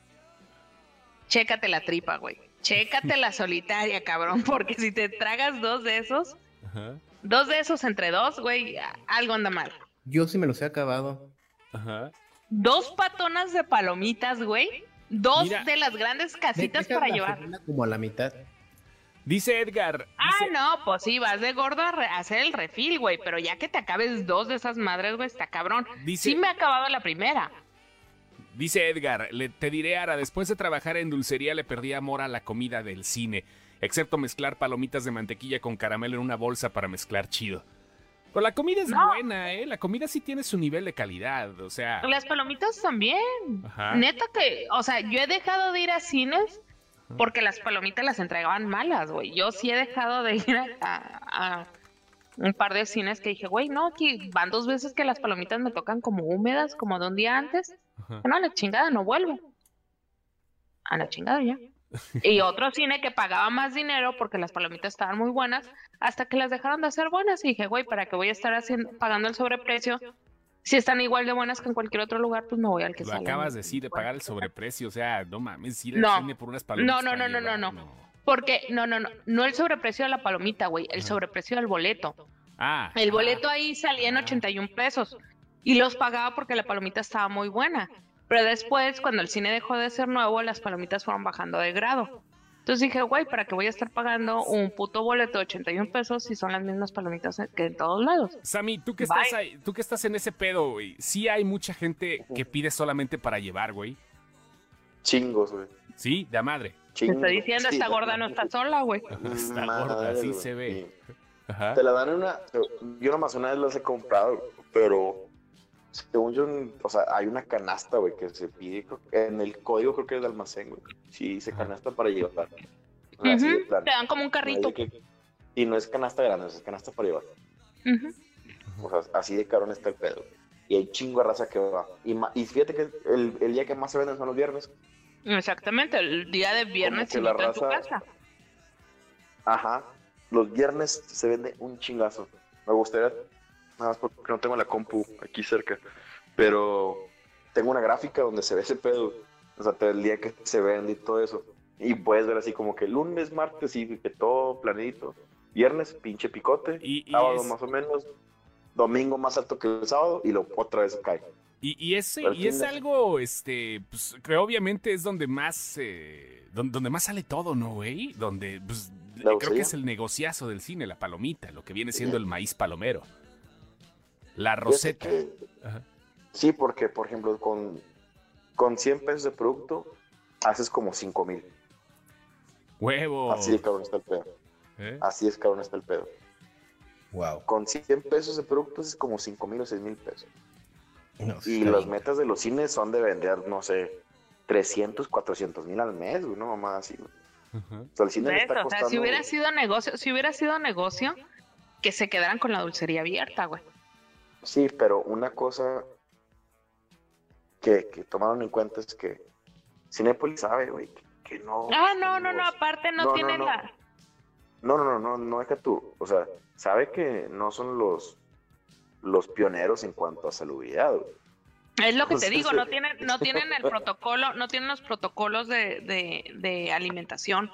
chécate la tripa, güey. Chécate la solitaria, cabrón, porque si te tragas dos de esos, Ajá, dos de esos entre dos, güey, algo anda mal. Yo sí me los he acabado. ajá. Dos patonas de palomitas, güey. Dos Mira. de las grandes casitas para llevar. Como a la mitad. Dice Edgar. Ah, dice- no, pues sí, vas de gordo a re- a hacer el refil, güey, pero ya que te acabes dos de esas madres, güey, está cabrón. Dice- Sí me ha acabado la primera. Dice Edgar, le, te diré, Ara, después de trabajar en dulcería le perdí amor a la comida del cine, excepto mezclar palomitas de mantequilla con caramelo en una bolsa para mezclar chido. Pero la comida es No. buena, ¿eh? La comida sí tiene su nivel de calidad, o sea... Las palomitas también. Ajá. Neta que, o sea, yo he dejado de ir a cines porque las palomitas las entregaban malas, güey. Yo sí he dejado de ir a, a- a un par de cines que dije, güey, no, aquí van dos veces que las palomitas me tocan como húmedas, como de un día antes. Ajá. No, a la chingada, no vuelvo. A la chingada ya. Y otro cine que pagaba más dinero porque las palomitas estaban muy buenas, hasta que las dejaron de ser buenas. Y dije, güey, ¿para qué voy a estar haciendo, pagando el sobreprecio? Si están igual de buenas que en cualquier otro lugar, pues me voy al que Lo sale. acabas de decir, de pagar el sobreprecio, o sea, no mames, ir al No. cine por unas palomitas No, no, no, no, no, no. Porque, no, no, no, no el sobreprecio de la palomita, güey, el sobreprecio del boleto. Ah. El ah, boleto ahí salía en Ah. 81 pesos y los pagaba porque la palomita estaba muy buena. Pero después, cuando el cine dejó de ser nuevo, las palomitas fueron bajando de grado. Entonces dije, güey, ¿para qué voy a estar pagando un puto boleto de 81 pesos si son las mismas palomitas que en todos lados? Sammy, tú que estás ahí, tú que estás en ese pedo, güey. Sí hay mucha gente que pide solamente para llevar, güey. Chingos, güey. Sí, de a madre. Te Chingos. estoy diciendo, Sí, esta gorda no está sola, güey. Está Madre, gorda, así se ve. Sí. Ajá. Te la dan en una. Yo nomás una vez las he comprado, pero según yo, o sea, hay una canasta, güey, que se pide en el código, creo que es de almacén, güey. Sí, dice canasta para llevar. Así de Ujú, plano. Te dan como un carrito. que- Y no es canasta grande, es canasta para llevar. O sea, así de cabrón está el pedo. Y hay chingo de raza que va. Y, fíjate que el, el día que más se venden son los viernes. Exactamente, el día de viernes se la invita en tu raza- casa. Ajá. Los viernes se vende un chingazo. Me gustaría, nada más porque no tengo la compu aquí cerca. Pero tengo una gráfica donde se ve ese pedo. O sea, todo el día que se vende y todo eso. Y puedes ver así como que lunes, martes y que todo planito. Viernes, pinche picote. Y- y sábado es- más o menos. Domingo más alto que el sábado y luego otra vez cae. Y, y ese, y es algo, este, pues, que obviamente es donde más, eh, don- donde, más sale todo, ¿no, güey? Donde, pues, creo que es el negociazo del cine, la palomita, lo que viene siendo el maíz palomero. La roseta. que- Ajá. Sí, porque, por ejemplo, con, con 100 pesos de producto, haces como 5 mil. Huevo. Así de cabrón está el pedo. ¿Eh? Así es cabrón está el pedo. Wow. Con 100 pesos de producto haces como 5 mil o 6 mil pesos. No, Y las bien. metas de los cines son de vender, no sé, 300, 400 mil al mes, güey, una mamá así. güey. Ajá. O sea, el cine está O sea, si hubiera sido negocio, si hubiera sido negocio, que se quedaran con la dulcería abierta, güey. Sí, pero una cosa que, que tomaron en cuenta es que Cinépolis sabe, güey, que, que no... Ah, no, no, no, aparte no, No, no, tiene no. la... No, no, no, no, no deja tú. O sea, sabe que no son los, los pioneros en cuanto a salubridad, güey. Es lo que te digo, no tienen, no tienen el protocolo, no tienen los protocolos de, de, de alimentación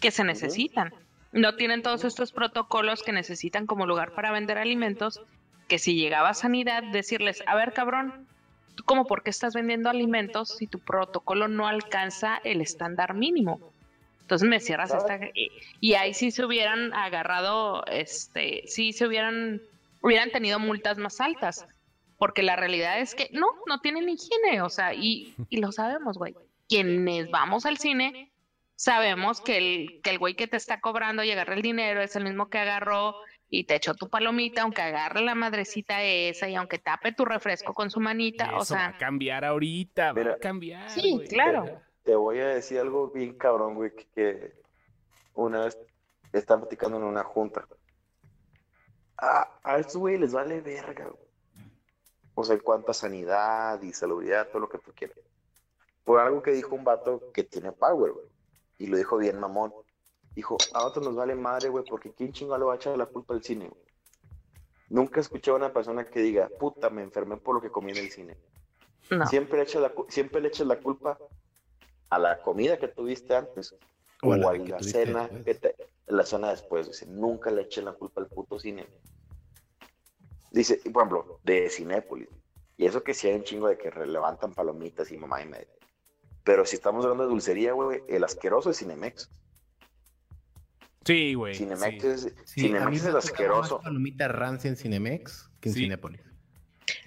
que se necesitan. No tienen todos estos protocolos que necesitan como lugar para vender alimentos, que si llegaba a sanidad, decirles, a ver cabrón, ¿tú cómo por qué estás vendiendo alimentos si tu protocolo no alcanza el estándar mínimo? Entonces me cierras esta... Y, y ahí sí se hubieran agarrado, este, sí se hubieran, hubieran tenido multas más altas. Porque la realidad es que no, no tienen higiene, o sea, y, y lo sabemos, güey. Quienes vamos al cine, sabemos que el, que el güey que te está cobrando y agarra el dinero es el mismo que agarró y te echó tu palomita, aunque agarre la madrecita esa y aunque tape tu refresco con su manita, Eso o va sea, a cambiar ahorita, va Mira. a cambiar. Sí, güey. claro. Te voy a decir algo bien cabrón, güey, que, que una vez están platicando en una junta. A, a estos güey les vale verga, güey. O sea, en cuanto a sanidad y salubridad, todo lo que tú quieras. Por algo que dijo un vato que tiene power, güey. Y lo dijo bien mamón. Dijo, a nosotros nos vale madre, güey, porque ¿quién chingado le va a echar la culpa al cine, güey? Nunca escuché a una persona que diga, puta, me enfermé por lo que comí en el cine. no. Siempre, le echas la, cu- siempre le echas la culpa a la comida que tuviste antes O o a la cena, después. que te- la cena después. Dice, nunca le eches la culpa al puto cine. Dice, por ejemplo, de Cinépolis. Y eso que sí hay un chingo de que levantan palomitas y mamá y media. Pero si estamos hablando de dulcería, güey, el asqueroso es Cinemex. Sí, güey. Cinemex sí. es, Sí, Cinemex es más asqueroso. palomita rancia en Cinemex que en Sí. Cinépolis.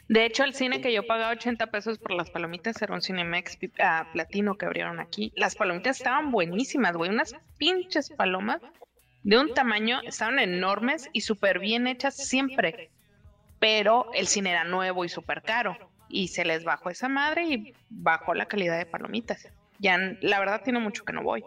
De hecho, el cine que yo pagaba 80 pesos por las palomitas era un Cinemex pi- ah, platino que abrieron aquí. Las palomitas estaban buenísimas, güey. Unas pinches palomas de un tamaño, estaban enormes y súper bien hechas siempre. Pero el cine era nuevo y súper caro. Y se les bajó esa madre y bajó la calidad de palomitas. Ya, la verdad, tiene mucho que no voy.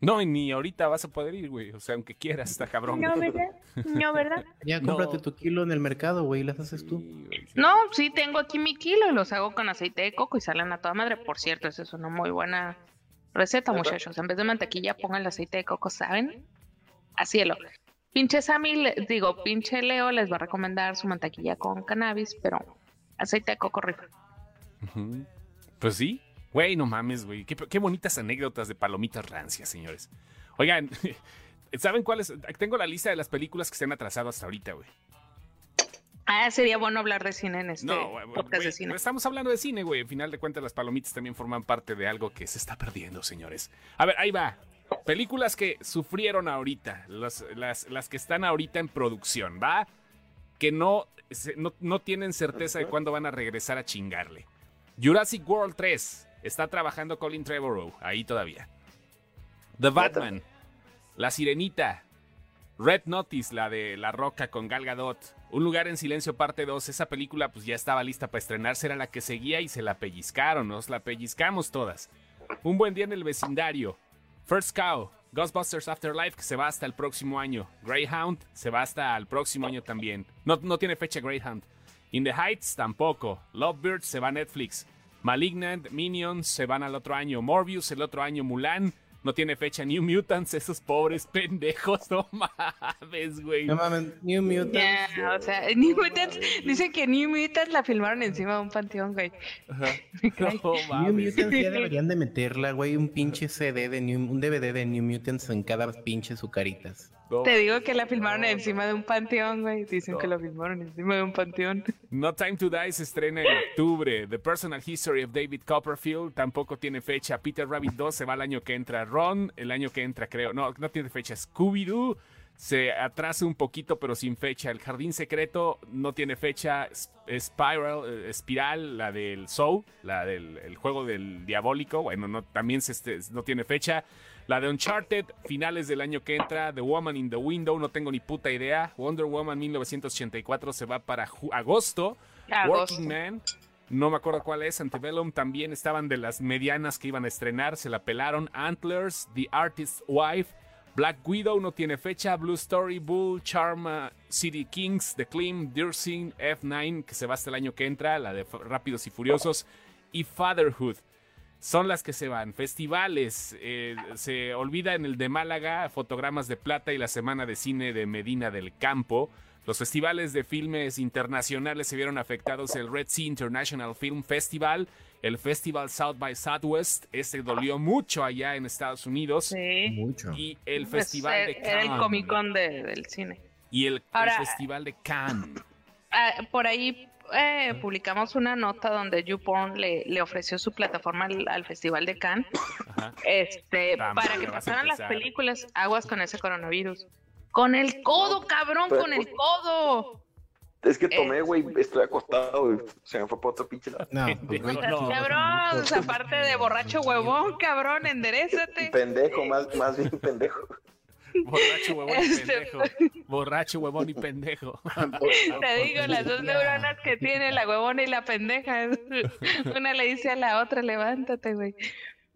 No, y ni ahorita vas a poder ir, güey. O sea, aunque quieras, está cabrón. No. ¿verdad? No, ¿verdad? Ya, No. cómprate tu kilo en el mercado, güey, y las haces tú. Sí, güey, sí. No, sí, tengo aquí mi kilo y los hago con aceite de coco y salen a toda madre. Por cierto, esa es una muy buena receta, muchachos. En vez de mantequilla, pongan el aceite de coco, ¿saben? Así lo. Pinche Sammy, le- digo, pinche Leo les va a recomendar su mantequilla con cannabis, pero aceite de coco. Ujú. Pues sí. Güey, no mames, güey. Qué, qué bonitas anécdotas de palomitas rancias, señores. Oigan, ¿saben cuáles? Tengo la lista de las películas que se han atrasado hasta ahorita, güey. Ah, sería bueno hablar de cine en este No, podcast de cine. estamos hablando de cine, güey. Al final de cuentas, las palomitas también forman parte de algo que se está perdiendo, señores. A ver, ahí va. Películas que sufrieron ahorita, las, las, las que están ahorita en producción, ¿va? Que no, no, no tienen certeza de cuándo van a regresar a chingarle. Jurassic World 3, está trabajando Colin Trevorrow, ahí todavía. The Batman, La Sirenita, Red Notice, la de La Roca con Gal Gadot. Un lugar en silencio parte 2. Esa película pues ya estaba lista para estrenarse, era la que seguía y se la pellizcaron, nos la pellizcamos todas. Un buen día en el vecindario. First Cow, Ghostbusters Afterlife que se va hasta el próximo año. Greyhound se va hasta el próximo año también. No, no tiene fecha Greyhound. In the Heights tampoco. Lovebirds se va a Netflix. Malignant, Minions se van al otro año. Morbius el otro año. Mulan. no tiene fecha. New Mutants, esos pobres pendejos, no mames, güey. No mames, New Mutants. O sea, New Mutants, dicen que New Mutants la filmaron encima de un panteón, güey. No New. Mutants ya deberían de meterla, güey, un pinche CD de New, un DVD de New Mutants en cada pinche sucaritas. No, Te digo que la filmaron encima de un panteón, güey. Dicen No. que la filmaron encima de un panteón. No Time to Die se estrena en octubre. The Personal History of David Copperfield tampoco tiene fecha. Peter Rabbit 2 se va el año que entra. Ron, el año que entra, creo. No, no tiene fecha. Scooby-Doo se atrasa un poquito, pero sin fecha. El Jardín Secreto no tiene fecha. Spiral, eh, Espiral, la del Soul, la del el juego del diabólico. Bueno, no, también se este- no tiene fecha. La de Uncharted, finales del año que entra. The Woman in the Window, no tengo ni puta idea. Wonder Woman 1984 se va para agosto. Agosto. Working Man, no me acuerdo cuál es. Antebellum también estaban de las medianas que iban a estrenar, se la pelaron. Antlers, The Artist's Wife, Black Widow no tiene fecha. Blue Story, Bull, Charma, City Kings, The Clean, Dersing, F9, que se va hasta el año que entra, la de Rápidos y Furiosos, y Fatherhood. Son las que se van. Festivales. eh, se olvida en el de Málaga, Fotogramas de Plata y la Semana de Cine de Medina del Campo. Los festivales de filmes internacionales se vieron afectados. El Red Sea International Film Festival, el Festival South by Southwest, ese dolió mucho allá en Estados Unidos. Sí. Mucho. Y el Pues, Festival de eh, Era el Cannes. Comic Con de- del cine. Y el, el Festival de Cannes. Ah, por ahí eh, publicamos una nota donde YouPorn le, le ofreció su plataforma al, al Festival de Cannes Ajá. este, para que pasaran las películas aguas con ese coronavirus. Con el codo, cabrón, pero- con el codo. Es que Eh. tomé, güey, estoy acostado, güey. Se me fue para otro pinche lado. No, pues, güey, No. Cabrón, aparte de borracho huevón, cabrón, enderezate. Pendejo, más, más bien pendejo. Borracho, huevón y Este- pendejo. Borracho, huevón y pendejo. Te digo, las dos neuronas que tiene la huevona y la pendeja. Una le dice a la otra, levántate, güey.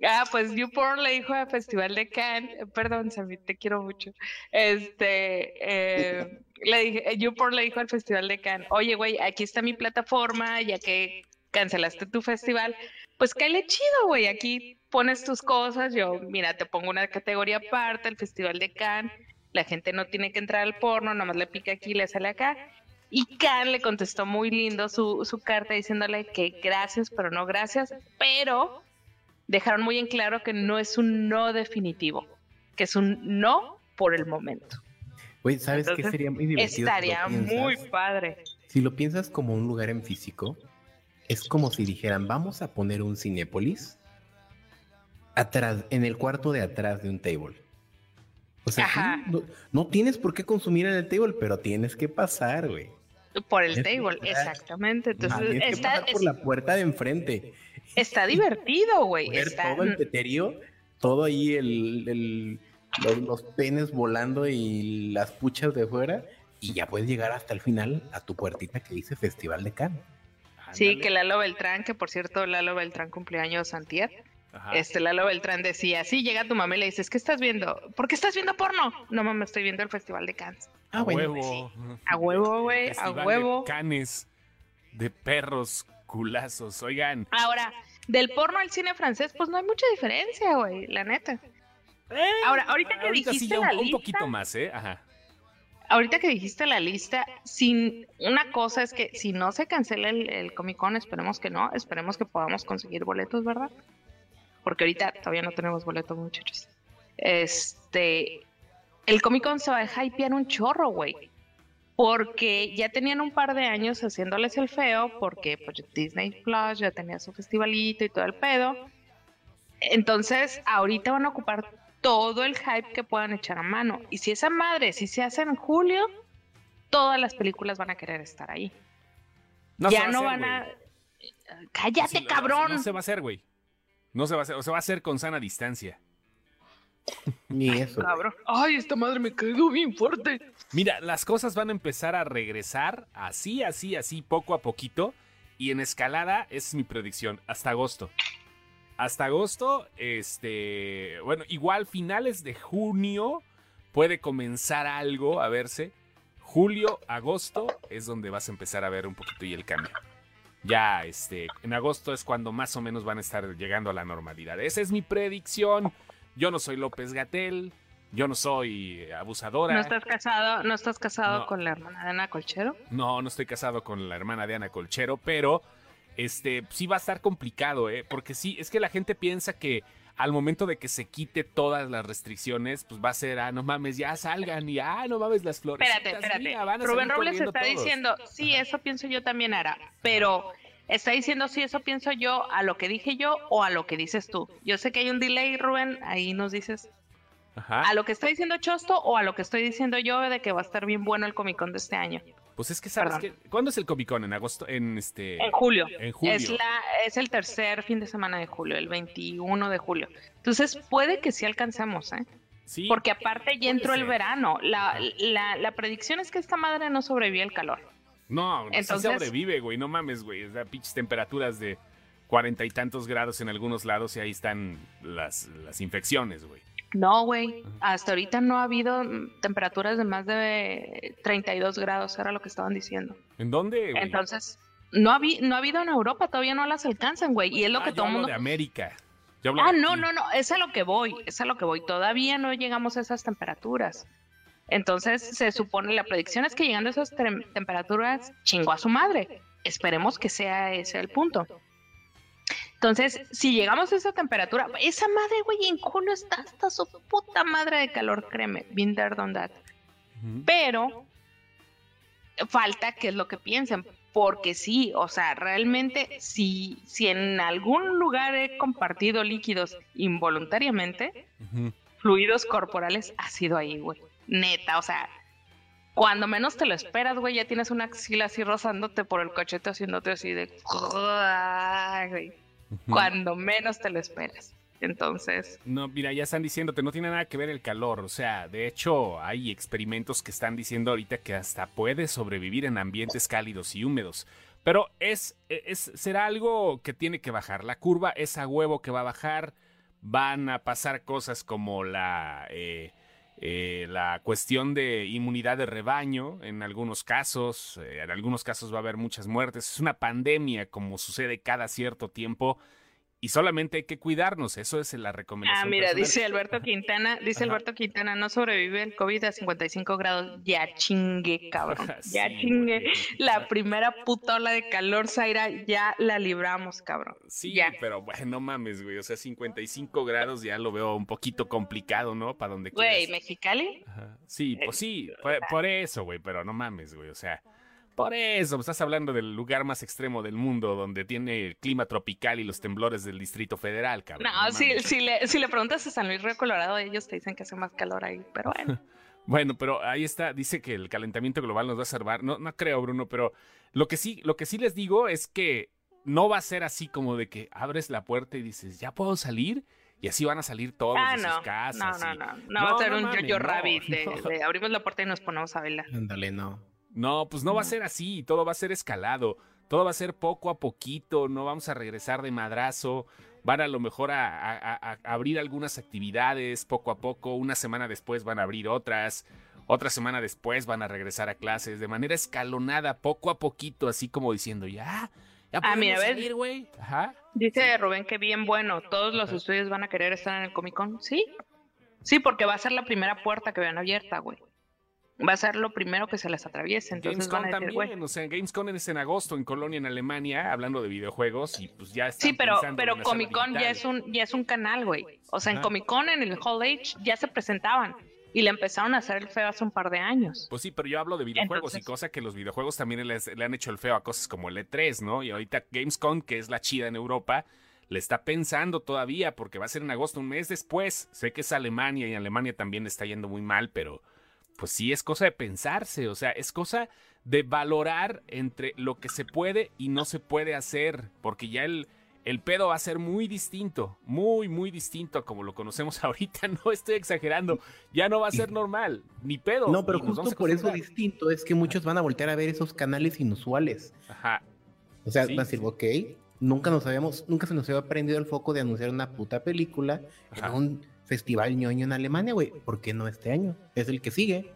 Ah, pues YouPorn le dijo al Festival de Cannes, eh, perdón, Sammy, te quiero mucho. Este, eh, le dije, eh, YouPorn le dijo al Festival de Cannes, oye, güey, aquí está mi plataforma, ya que cancelaste tu festival, pues cáele chido, güey, aquí pones tus cosas, yo, mira, te pongo una categoría aparte, el Festival de Cannes, la gente no tiene que entrar al porno, nomás le pica aquí y le sale acá. Y Khan le contestó muy lindo su, su carta diciéndole que gracias, pero no gracias, pero dejaron muy en claro que no es un no definitivo, que es un no por el momento. Güey, ¿sabes qué sería muy divertido? si Estaría muy padre. Si lo piensas como un lugar en físico, es como si dijeran, vamos a poner un Cinépolis atrás, en el cuarto de atrás de un table. O sea, sí, no, no tienes por qué consumir en el table, pero tienes que pasar, güey. Por el table, está- exactamente. Entonces, tienes que está, pasar por es- la puerta de enfrente. está divertido, güey. Ver Está, todo el peterío, todo ahí el, el- los, los penes volando y las puchas de fuera, y ya puedes llegar hasta el final a tu puertita que dice Festival de Cannes. sí, que Lalo Beltrán, que por cierto, Lalo Beltrán cumpleaños antier. Ajá. Este Lalo Beltrán decía, sí, llega tu mamá y le dices, ¿qué estás viendo? ¿Por qué estás viendo porno? No mames, estoy viendo el Festival de Cannes. Ah, a bueno, huevo. A huevo, güey, a de huevo. canes de perros culazos. Oigan, Ahora, del porno al cine francés, pues no hay mucha diferencia, güey, la neta. Ahora, ahorita que ahorita dijiste un, la un lista, poquito más, ¿eh? Ajá. ahorita que dijiste la lista, sin una cosa es que si no se cancela el, el Comic Con, esperemos que no, esperemos que podamos conseguir boletos, ¿verdad? Porque ahorita todavía no tenemos boletos, muchachos. Este, el Comic Con se va a hypear un chorro, güey. Porque ya tenían un par de años haciéndoles el feo, porque pues, Disney Plus ya tenía su festivalito y todo el pedo. Entonces, ahorita van a ocupar todo el hype que puedan echar a mano. Y si esa madre, si se hace en julio, todas las películas van a querer estar ahí. No ya no hacer, van a... Cállate, cabrón. No, se va a hacer, güey. No se va a hacer, o se va a hacer con sana distancia. Ni eso. Cabrón. Ay, esta madre me quedó bien fuerte. Mira, las cosas van a empezar a regresar así, así, así, poco a poquito. Y en escalada, esa es mi predicción, hasta agosto. Hasta agosto, este, bueno, igual finales de junio puede comenzar algo a verse. Julio, agosto es donde vas a empezar a ver un poquito y el cambio. Ya, este, en agosto es cuando más o menos van a estar llegando a la normalidad. Esa es mi predicción. Yo no soy López Gatel, yo no soy abusadora. ¿No estás casado, no estás casado No. con la hermana de Ana Colchero? No, no estoy casado con la hermana de Ana Colchero, pero este sí va a estar complicado, ¿eh? Porque sí, es que la gente piensa que al momento de que se quite todas las restricciones, pues va a ser, ah, no mames, ya salgan y, ah, no mames, las flores. Espérate, espérate. Rubén Robles está diciendo, sí, eso pienso yo también, Ara, pero está diciendo, sí, eso pienso yo a lo que dije yo o a lo que dices tú. Yo sé que hay un delay, Rubén, ahí nos dices Ajá. a lo que está diciendo Chosto o a lo que estoy diciendo yo de que va a estar bien bueno el Comic Con de este año. Pues es que sabes Perdón. que. ¿Cuándo es el Comic Con? En agosto, en este. En julio. En julio. Es, la, es el tercer fin de semana de julio, el 21 de julio. Entonces puede que sí alcancemos, ¿eh? Sí. Porque aparte ya entró el verano. La, la, la predicción es que esta madre no sobrevive al calor. No, no sí Entonces- sobrevive, güey. No mames, güey. Sea, pinches temperaturas de cuarenta y tantos grados en algunos lados y ahí están las, las infecciones, güey. No, güey. Hasta ahorita no ha habido temperaturas de más de 32 grados, era lo que estaban diciendo. ¿En dónde, güey? Entonces, no ha, habi- no ha habido en Europa, todavía no las alcanzan, güey. Y es lo Ah, que yo todo el mundo... de América. Yo hablo Ah, de no, no, no, es a lo que voy, es a lo que voy. Todavía no llegamos a esas temperaturas. Entonces, se supone, la predicción es que llegando a esas tem- temperaturas, chingó a su madre. Esperemos que sea ese el punto. Entonces, si llegamos a esa temperatura, esa madre, güey, en julio está hasta su puta madre de calor, créeme. There, done that. Ujú. Pero falta que es lo que piensen, porque sí, o sea, realmente si, si en algún lugar he compartido líquidos involuntariamente, fluidos corporales, ha sido ahí, güey. Neta, o sea, cuando menos te lo esperas, güey, ya tienes una axila así rozándote por el cochete, haciéndote así de... Güey. Cuando menos te lo esperas. Entonces, No, mira, ya están diciéndote, no tiene nada que ver el calor. O sea, de hecho, hay experimentos que están diciendo ahorita que hasta puede sobrevivir en ambientes cálidos y húmedos. Pero es, es, será algo que tiene que bajar. La curva es a huevo que va a bajar. Van a pasar cosas como la, eh, eh, la cuestión de inmunidad de rebaño en algunos casos. eh, en algunos casos va a haber muchas muertes. Es una pandemia como sucede cada cierto tiempo. Y solamente hay que cuidarnos, eso es la recomendación. Ah, mira, personal. dice Alberto Quintana, dice Ajá. Alberto Quintana, no sobrevive el COVID a 55 grados. Ya chingue, cabrón. Ya Sí, chingue. güey. La primera puta ola de calor, Zaira, ya la libramos, cabrón. Sí, ya. pero bueno, no mames, güey. O sea, 55 grados ya lo veo un poquito complicado, ¿no? Para donde Güey, quieras. Mexicali. Ajá. Sí, pues sí, por, por eso, güey, pero no mames, güey. O sea, por eso, estás hablando del lugar más extremo del mundo donde tiene el clima tropical y los temblores del Distrito Federal, cabrón. No, si, si, le, si le preguntas a San Luis Río Colorado, ellos te dicen que hace más calor ahí, pero bueno. Bueno, pero ahí está, dice que el calentamiento global nos va a salvar. No, no creo, Bruno, pero lo que sí, lo que sí les digo es que no va a ser así como de que abres la puerta y dices, ya puedo salir, y así van a salir todos Ah, de no. sus casas. No, no, no. No, va a ser no un yo-yo no, rabbit. de- de abrimos la puerta y nos ponemos a bailar. Ándale, no. No, pues no va a ser así, todo va a ser escalado, todo va a ser poco a poquito, no vamos a regresar de madrazo, van a lo mejor a, a- a- a abrir algunas actividades poco a poco, una semana después van a abrir otras, otra semana después van a regresar a clases, de manera escalonada, poco a poquito, así como diciendo, ya, ya Ah, mira, podemos salir, güey. Ajá. Dice Rubén que bien bueno, todos los Ajá. estudios van a querer estar en el Comic Con. Sí, sí, porque va a ser la primera puerta que vean abierta, güey. Va a ser lo primero que se les atraviese. Entonces Gamescom van a decir, también, o sea, Gamescom es en agosto en Colonia, en Alemania, hablando de videojuegos y pues ya Sí, están pero, pensando pero hacerlo Comic Con ya es un, ya es un canal, güey. O sea, en. Comic Con, en el Hall Age, ya se presentaban. Y le empezaron a hacer el feo hace un par de años. Pues sí, pero yo hablo de videojuegos Entonces- y cosa que los videojuegos también les- le han hecho el feo a cosas como el E3, ¿no? Y ahorita Gamescom, que es la chida en Europa, le está pensando todavía porque va a ser en agosto, un mes después. Sé que es Alemania y Alemania también está yendo muy mal, pero pues sí es cosa de pensarse, o sea, es cosa de valorar entre lo que se puede y no se puede hacer, porque ya el, el pedo va a ser muy distinto, muy, muy distinto a como lo conocemos ahorita, no estoy exagerando, ya no va a ser normal, ni pedo. No, pero justo por eso distinto es que muchos van a voltear a ver esos canales inusuales. Ajá, O sea, Sí, van a decir, sí. ok, nunca nos habíamos, nunca se nos había prendido el foco de anunciar una puta película en un festival ñoño en Alemania, güey. ¿Por qué no este año? Es el que sigue.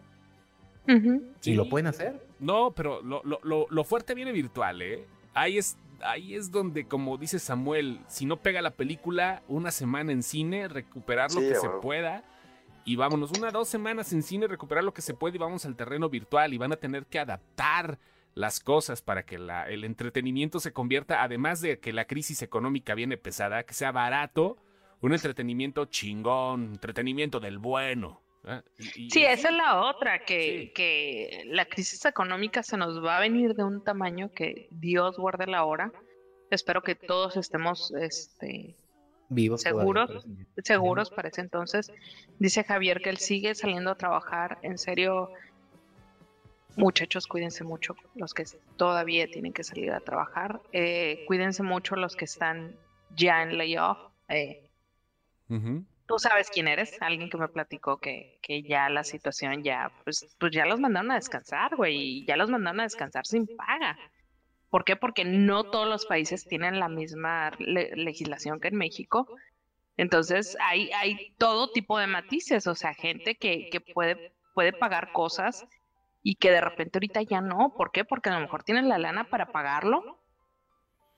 Si Sí. lo pueden hacer. No, pero lo, lo- lo- lo fuerte viene virtual, ¿eh? Ahí es ahí es donde, como dice Samuel, si no pega la película, una semana en cine, recuperar lo Sí, que se pueda. Y vámonos, una, dos semanas en cine, recuperar lo que se puede y vamos al terreno virtual. Y van a tener que adaptar las cosas para que la- el entretenimiento se convierta, además de que la crisis económica viene pesada, que sea barato, un entretenimiento chingón, entretenimiento del bueno. ¿eh? Y- y- Sí, esa es la otra, que, Sí. que la crisis económica se nos va a venir de un tamaño que Dios guarde la hora. Espero que todos estemos este, Vivos. ¿Seguros? por eso. seguros para ese entonces. Dice Javier que él sigue saliendo a trabajar. En serio, muchachos, cuídense mucho los que todavía tienen que salir a trabajar. Eh, cuídense mucho los que están ya en layoff. Eh, Tú sabes quién eres, alguien que me platicó que, que ya la situación ya, pues, pues ya los mandaron a descansar, güey, y ya los mandaron a descansar sin paga. ¿Por qué? Porque no todos los países tienen la misma le- legislación que en México. Entonces hay, hay todo tipo de matices, o sea, gente que, que puede, puede pagar cosas y que de repente ahorita ya no. ¿Por qué? Porque a lo mejor tienen la lana para pagarlo,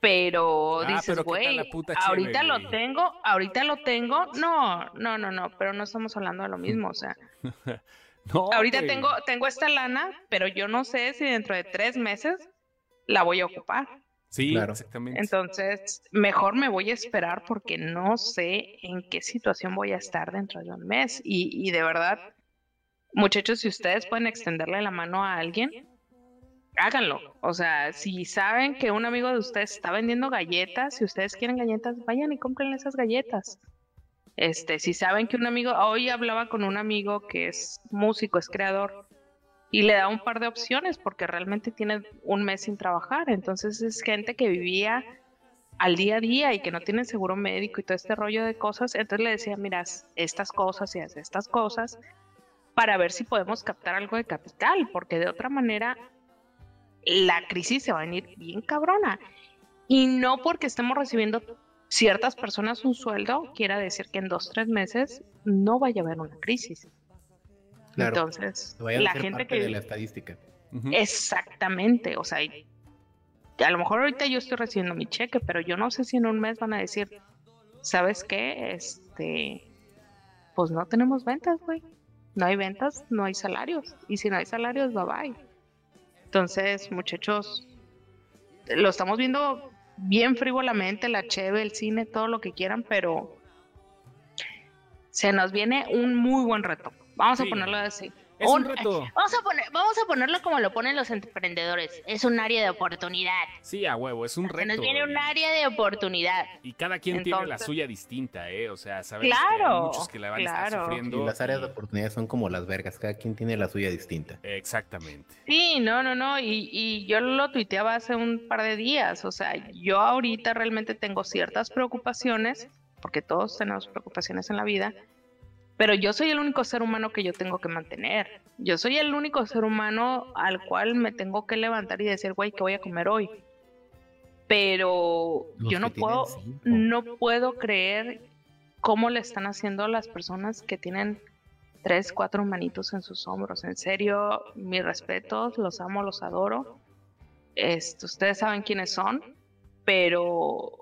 pero Ah, dices, pero ¿qué tal güey, ahorita lo güey?" tengo, ahorita lo tengo. No, no, no, no, pero no estamos hablando de lo mismo, o sea. No, Ahorita tengo, tengo esta lana, pero yo no sé si dentro de tres meses la voy a ocupar. Sí, Claro. exactamente. Entonces, mejor me voy a esperar porque no sé en qué situación voy a estar dentro de un mes. Y, y de verdad, muchachos, si ustedes pueden extenderle la mano a alguien, háganlo. O sea, si saben que un amigo de ustedes está vendiendo galletas, si ustedes quieren galletas, vayan y compren esas galletas. Este, si saben que un amigo, hoy hablaba con un amigo que es músico, es creador, y le da un par de opciones porque realmente tiene un mes sin trabajar. Entonces es gente que vivía al día a día y que no tiene seguro médico y todo este rollo de cosas. Entonces le decía, mira, estas cosas y haz estas cosas para ver si podemos captar algo de capital, porque de otra manera la crisis se va a venir bien cabrona. Y no porque estemos recibiendo ciertas personas un sueldo, quiera decir que en dos, tres meses no vaya a haber una crisis. Claro. Entonces, a la gente parte que... de la estadística. Exactamente, o sea, y- a lo mejor ahorita yo estoy recibiendo mi cheque, pero yo no sé si en un mes van a decir, ¿sabes qué? Este, pues no tenemos ventas, güey. No hay ventas, no hay salarios. Y si no hay salarios, bye bye. Entonces, muchachos, lo estamos viendo bien frívolamente, la cheve, el cine, todo lo que quieran, pero se nos viene un muy buen reto. Vamos Sí. a ponerlo así. Es un Un- reto. Vamos a, poner, vamos a ponerlo como lo ponen los emprendedores. Es un área de oportunidad. Sí, a huevo, es un Se reto. nos viene un área de oportunidad. Y cada quien tiene la Entonces- suya distinta, ¿eh? O sea, sabemos que hay Claro, muchos que la van a estar claro. sufriendo. Y las áreas de oportunidad son como las vergas, cada quien tiene la suya distinta. Exactamente. Sí, no, no, no, y, y yo lo tuiteaba hace un par de días, o sea, yo ahorita realmente tengo ciertas preocupaciones, porque todos tenemos preocupaciones en la vida, pero yo soy el único ser humano que yo tengo que mantener. Yo soy el único ser humano al cual me tengo que levantar y decir, güey, ¿qué voy a comer hoy? Pero Los yo no puedo, cinco. no puedo creer cómo le están haciendo a las personas que tienen tres, cuatro manitos en sus hombros. En serio, mis respetos, los amo, los adoro. Este, ustedes saben quiénes son, pero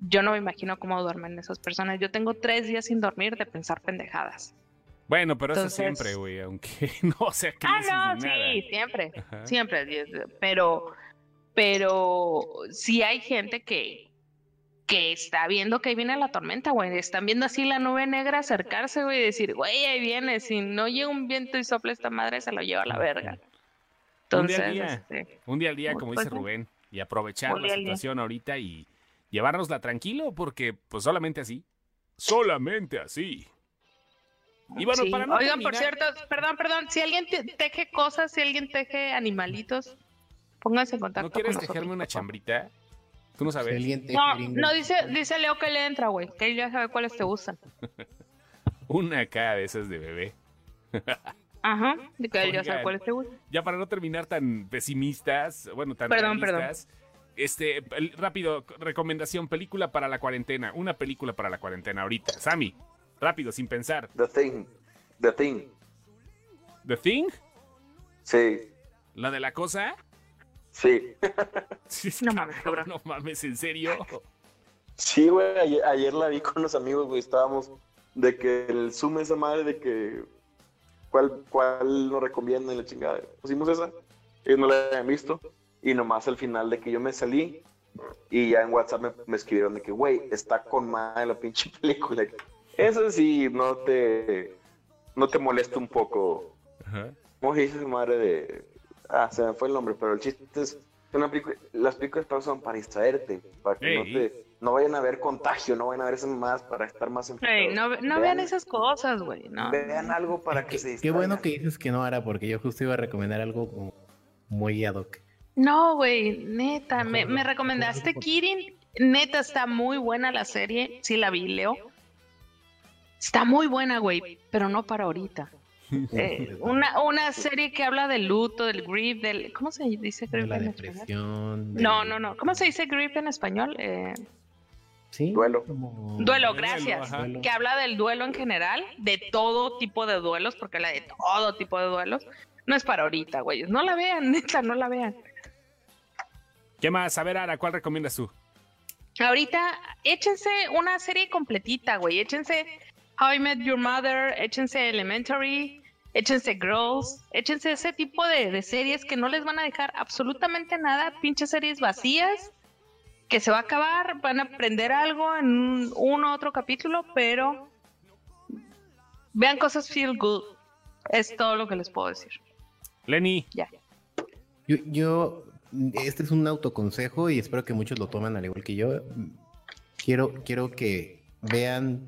yo no me imagino cómo duermen esas personas. Yo tengo tres días sin dormir de pensar pendejadas. Bueno, pero eso siempre, güey, aunque no sea crisis Ah, no, nada. sí, siempre, Ajá. siempre, pero, pero sí hay gente que, que está viendo que ahí viene la tormenta, güey, están viendo así la nube negra acercarse, güey, y decir, güey, ahí viene, si no llega un viento y sopla esta madre, se lo lleva a la verga. Un día Entonces, al día. este, Un día al día, como Pues, dice. Rubén, y aprovechar la situación ahorita y llevárnosla tranquilo, porque pues solamente así. Solamente así. Y bueno, sí. para no Oigan, por cierto, perdón, perdón, si alguien te- teje cosas, si alguien teje animalitos, pónganse en contacto ¿No quieres con tejerme una chambrita? Tú no Si sabes. No, dice, dice Leo que le entra, güey, que él ya sabe cuáles te gustan. Una acá de esas de bebé. Ajá, de que él ya sabe cuáles te gustan. Ya para no terminar tan pesimistas, bueno, tan Perdón, realistas, Este, rápido, recomendación, película para la cuarentena. Una película para la cuarentena ahorita. Sammy, rápido, sin pensar. The Thing. The Thing. The Thing, Sí. la de la cosa. Sí, Sí, No mames, cabrón. No mames, ¿en serio? sí, güey. Ayer, ayer la vi con los amigos, güey. Estábamos de que el Zoom esa madre de que. ¿Cuál, cuál nos recomiendan y la chingada? Pusimos esa. Ellos no la habían visto. Y nomás al final de que yo me salí. Y ya en WhatsApp me, me escribieron de que, güey, está con madre la pinche película. Eso sí, no te. No te molesta un poco. Ajá. ¿Cómo se dice madre de.? Ah, se me fue el nombre, pero el chiste es. que Una película, las películas para son para distraerte, para que no te. No vayan a ver contagio, no vayan a ver esas más para estar más enfocados. no, no vean esas cosas, güey. No. Vean algo para que Qué, se qué distraigan. bueno que dices que no hará, porque yo justo iba a recomendar algo como muy ad hoc. No, güey, neta, me, recomendaste Kirin. Neta, está muy buena la serie. Sí, la vi, Leo. Está muy buena, güey, pero no para ahorita. Eh, una, una serie que habla del luto, del grief, del... ¿Cómo se dice de grief la en español? depresión. de- No, no, no. ¿Cómo se dice grief en español? Eh, Sí. Duelo. como- duelo, gracias. Duelo. Que habla del duelo en general, de todo tipo de duelos, porque habla de todo tipo de duelos. No es para ahorita, güey. No la vean, neta, no la vean. ¿Qué más? A ver, Ara, ¿cuál recomiendas tú? Ahorita, échense una serie completita, güey. Échense How I Met Your Mother, échense Elementary, échense Girls, échense ese tipo de, de series que no les van a dejar absolutamente nada, pinches series vacías, que se va a acabar, van a aprender algo en un, uno u otro capítulo, pero vean cosas feel good. Es todo lo que les puedo decir. Lenny. Ya. Yo, yo, este es un autoconsejo y espero que muchos lo tomen al igual que yo. Quiero, quiero que vean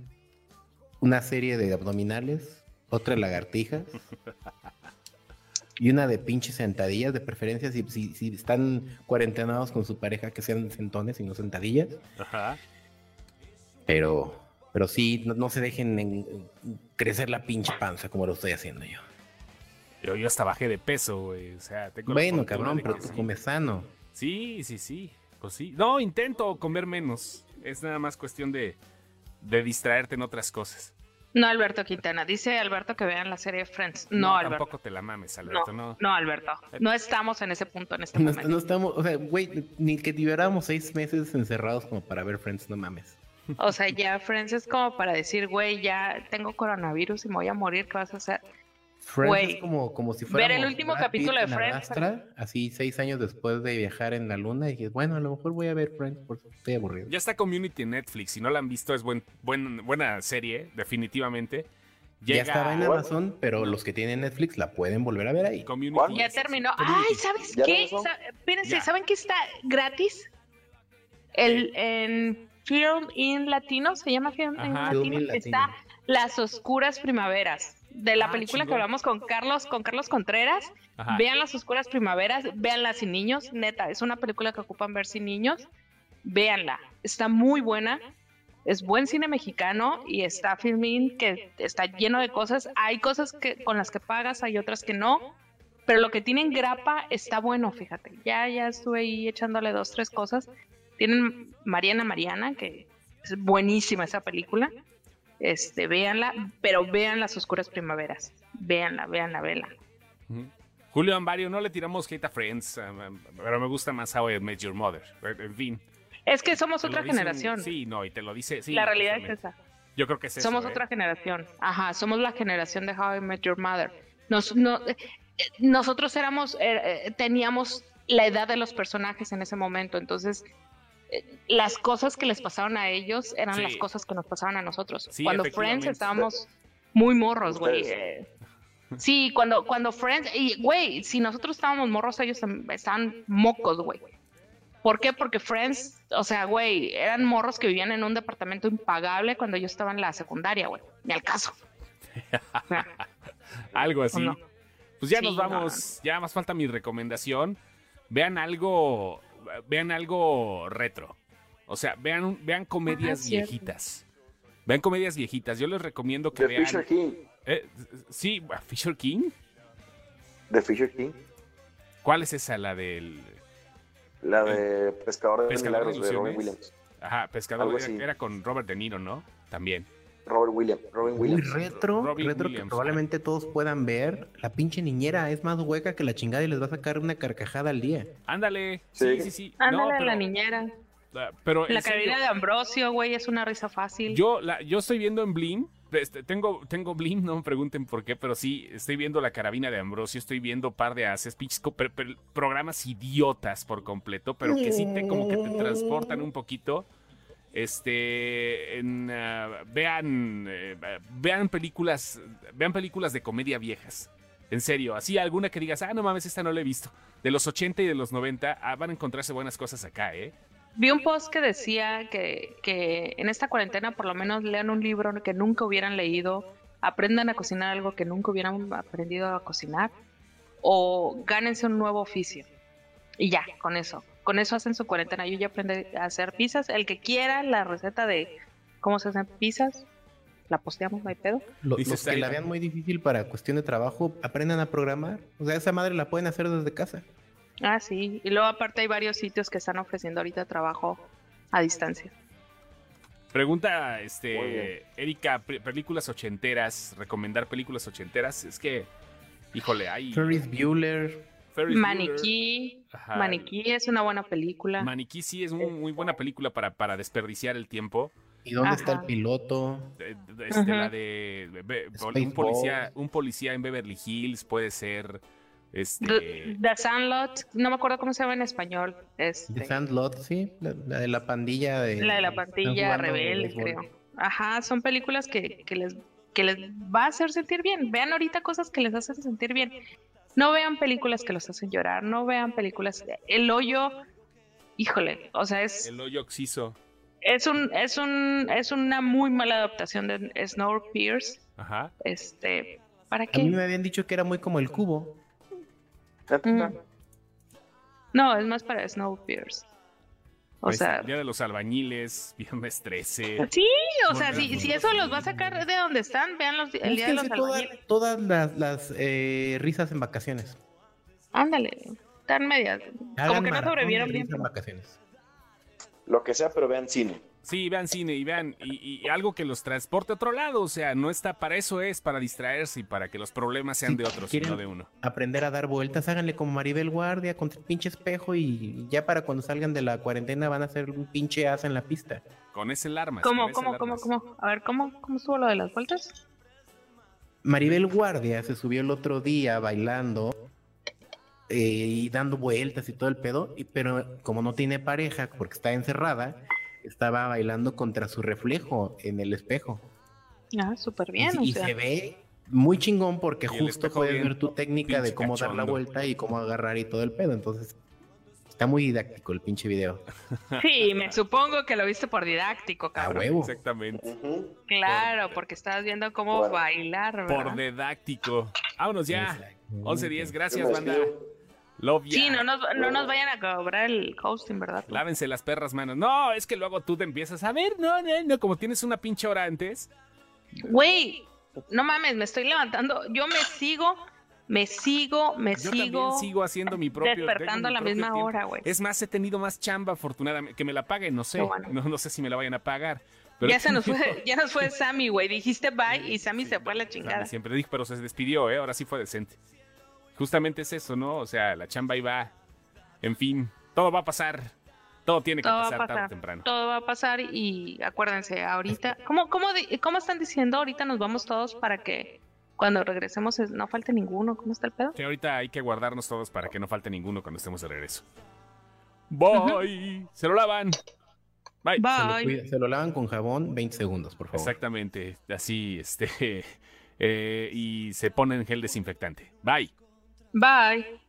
una serie de abdominales, otra de lagartijas y una de pinches sentadillas, de preferencia si, si, si están cuarentenados con su pareja que sean sentones y no sentadillas. Ajá. Pero, pero sí, no, no se dejen en- en crecer la pinche panza como lo estoy haciendo yo. Yo, yo hasta bajé de peso, güey. O sea, tengo Bueno, cabrón, pero tú sí. comes sano. Sí, sí, sí. Pues sí. No, intento comer menos. Es nada más cuestión de, de distraerte en otras cosas. No, Alberto Quintana. Dice Alberto que vean la serie Friends. No, Alberto. Tampoco te la mames, Alberto. No. No, Alberto. No estamos en ese punto en este No, momento. no estamos, o sea, güey, ni que tuviéramos seis meses encerrados como para ver Friends, no mames. O sea, ya Friends es como para decir, güey, ya tengo coronavirus y me voy a morir, ¿qué vas a hacer? Friends es como, como si ver fuera el último capítulo de Friends. así seis años después de viajar en la luna, y dije, bueno, a lo mejor voy a ver Friends porque estoy aburrido. Ya está Community en Netflix. Si no la han visto, es buen, buen- buena serie, definitivamente. Ya estaba en Amazon, pero los que tienen Netflix la pueden volver a ver ahí. Ya terminó. Ay, ¿sabes ¿Ya qué? Espérense. ¿saben qué está gratis? El, en Film in Latino, se llama Film in Ajá. Latino, Film in Latino. está Las Oscuras Primaveras. De la Ah, película que hablamos con Carlos, con Carlos Contreras. Ajá. Vean Las Oscuras Primaveras, véanla sin niños, neta, es una película que ocupan ver sin niños. Véanla, está muy buena. Es buen cine mexicano y está filming que está lleno de cosas. Hay cosas que con las que pagas, hay otras que no. Pero lo que tienen grapa está bueno, fíjate. Ya, ya estuve ahí echándole dos, tres cosas. Tienen Mariana Mariana, que es buenísima esa película. Este, véanla, pero vean las oscuras primaveras. Véanla, véanla, véanla. Ujú. Julio Ambario, no le tiramos hate a Friends, um, um, pero me gusta más How I Met Your Mother. En fin. Es que somos otra generación. Sí, no, y te lo dice. sí, la realidad es esa. Yo creo que es eso. somos ¿eh? otra generación. Ajá, somos la generación de How I Met Your Mother. Nos, no, eh, eh, nosotros éramos, eh, eh, teníamos la edad de los personajes en ese momento, entonces eh, las cosas que les pasaron a ellos eran Sí. las cosas que nos pasaban a nosotros. Sí, cuando Friends estábamos muy morros, güey. Sí, cuando, cuando Friends, y güey, si nosotros estábamos morros, ellos estaban mocos, güey. ¿Por qué? Porque Friends, o sea, güey, eran morros que vivían en un departamento impagable cuando yo estaba en la secundaria, güey. Ni al caso. Algo así. ¿O no? Pues ya Sí, nos no, vamos. Ya más falta mi recomendación. Vean algo. Vean algo retro. O sea, vean, vean comedias Ah, viejitas. Vean comedias viejitas. Yo les recomiendo que The vean. Fisher King. Eh, sí, Fisher King. The Fisher King. ¿Cuál es esa? La del. La de Pescador de Pescador de Milagros de Robin. Williams. Ajá, Pescador. Así. era con Robert De Niro, ¿no? También. Robert Williams. Robin Muy Williams. retro, Robin retro Williams. que probablemente todos puedan ver. La pinche niñera es más hueca que la chingada y les va a sacar una carcajada al día. Ándale. Sí, Sí. sí, sí. Ándale, No, pero, la niñera. ah, Pero La carrera de Ambrosio, güey, es una risa fácil. Yo, la, yo estoy viendo en Blim. este, tengo, tengo Blim, no me pregunten por qué, pero sí, estoy viendo la carabina de Ambrosio, estoy viendo par de haces, pinches programas idiotas por completo, pero que sí te como que te transportan un poquito. Este, en, ah, vean, eh, vean películas, vean películas de comedia viejas. En serio, así alguna que digas, ah, no mames, esta no la he visto. De los 80 y de los 90, ah, van a encontrarse buenas cosas acá, ¿eh? Vi un post que decía que, que en esta cuarentena por lo menos lean un libro que nunca hubieran leído, aprendan a cocinar algo que nunca hubieran aprendido a cocinar, o gánense un nuevo oficio. Y ya, con eso. Con eso hacen su cuarentena. Yo ya aprendí a hacer pizzas. El que quiera la receta de cómo se hacen pizzas, la posteamos, no hay pedo. Lo- Dice los que la vean muy difícil para cuestión de trabajo, aprendan a programar. O sea, esa madre la pueden hacer desde casa. Ah, sí. Y luego aparte hay varios sitios que están ofreciendo ahorita trabajo a distancia. Pregunta, este. Erika, pe- películas ochenteras, recomendar películas ochenteras, es que, híjole, hay... Ferris Bueller. Ferris Maniquí. ajá, Maniquí es una buena película. Maniquí sí es muy, muy buena película para, para desperdiciar el tiempo. ¿Y dónde está el piloto? Este. La de, be- un, policía, un policía en Beverly Hills puede ser... Este, The, The Sandlot, no me acuerdo cómo se llama en español. Este, The Sandlot, sí. La, la de la pandilla de. la de la jugando rebelde, creo. Ajá, son películas que, que les que les va a hacer sentir bien. Vean ahorita cosas que les hacen sentir bien. No vean películas que los hacen llorar, no vean películas. El hoyo, híjole, o sea, es, el hoyo oxiso. es un, es un, es una muy mala adaptación de Snowpiercer. Ajá. Este, ¿para A mí me qué? habían dicho que era muy como el cubo. Mm. No, es más para Snowpiercer. O Pues, sea, Día de los albañiles, Viernes 13. Sí, o sea, si, si eso los va a sacar de donde están, vean los, el día de los toda- albañiles. todas las, las, eh, risas en vacaciones. Ándale, están medias. Como Hagan que no sobrevivieron bien. risas en vacaciones. Lo que sea, pero vean cine. Sí, vean cine y vean, y, y algo que los transporte a otro lado, o sea, no está, para eso es, para distraerse y para que los problemas sean de otros, no de uno. Aprender a dar vueltas, háganle como Maribel Guardia contra el pinche espejo y ya para cuando salgan de la cuarentena van a hacer un pinche asa en la pista. Con ese el armas. ¿Cómo, cómo, el cómo, cómo? A ver, ¿cómo, cómo estuvo lo de las vueltas? Maribel Guardia se subió el otro día bailando eh, y dando vueltas y todo el pedo, y- pero como no tiene pareja porque está encerrada, estaba bailando contra su reflejo en el espejo. Ah, súper Y- bien, o y sea. se ve muy chingón porque justo puedes bien ver tu técnica de cómo dar la vuelta y cómo agarrar y todo el pedo. Entonces, está muy didáctico el pinche video. Sí, me supongo que lo viste por didáctico, A cabrón. huevo. Exactamente. Claro, porque estabas viendo cómo bailar, Por ¿verdad? didáctico. Vámonos ya. Exacto. 11-10, Yo gracias, banda. Despido. Love ya. Sí, no nos, no nos vayan a cobrar el hosting, ¿verdad? Lávense las perras manos. No, es que luego tú te empiezas a ver, no, no, no, como tienes una pinche hora antes. Güey, no mames, me estoy levantando. Yo me sigo, me sigo, me Yo sigo, también sigo haciendo mi propio despertando a la misma tiempo. hora, güey. Es más, he tenido más chamba, afortunadamente. Que me la paguen, no sé. Bueno. No, no sé si me la vayan a pagar. Pero Ya se nos fue, ya nos fue Sammy, güey. Dijiste bye y Sammy se fue a la Sammy chingada. Siempre dije, pero se despidió, ¿eh? Ahora sí fue decente. Justamente es eso, ¿no? O sea, la chamba ahí va. En fin, todo va a pasar. Todo tiene que Todo pasar tarde o temprano. Todo va a pasar y acuérdense, ahorita, ¿cómo, cómo, cómo están diciendo? Ahorita nos vamos todos para que cuando regresemos es- no falte ninguno. ¿Cómo está el pedo? Sí, ahorita hay que guardarnos todos para que no falte ninguno cuando estemos de regreso. Bye. Se lo lavan. Bye. Se lo, Bye. cuida- se lo lavan con jabón 20 segundos, por favor. Exactamente. Así, este. eh, y se ponen gel desinfectante. Bye. Bye.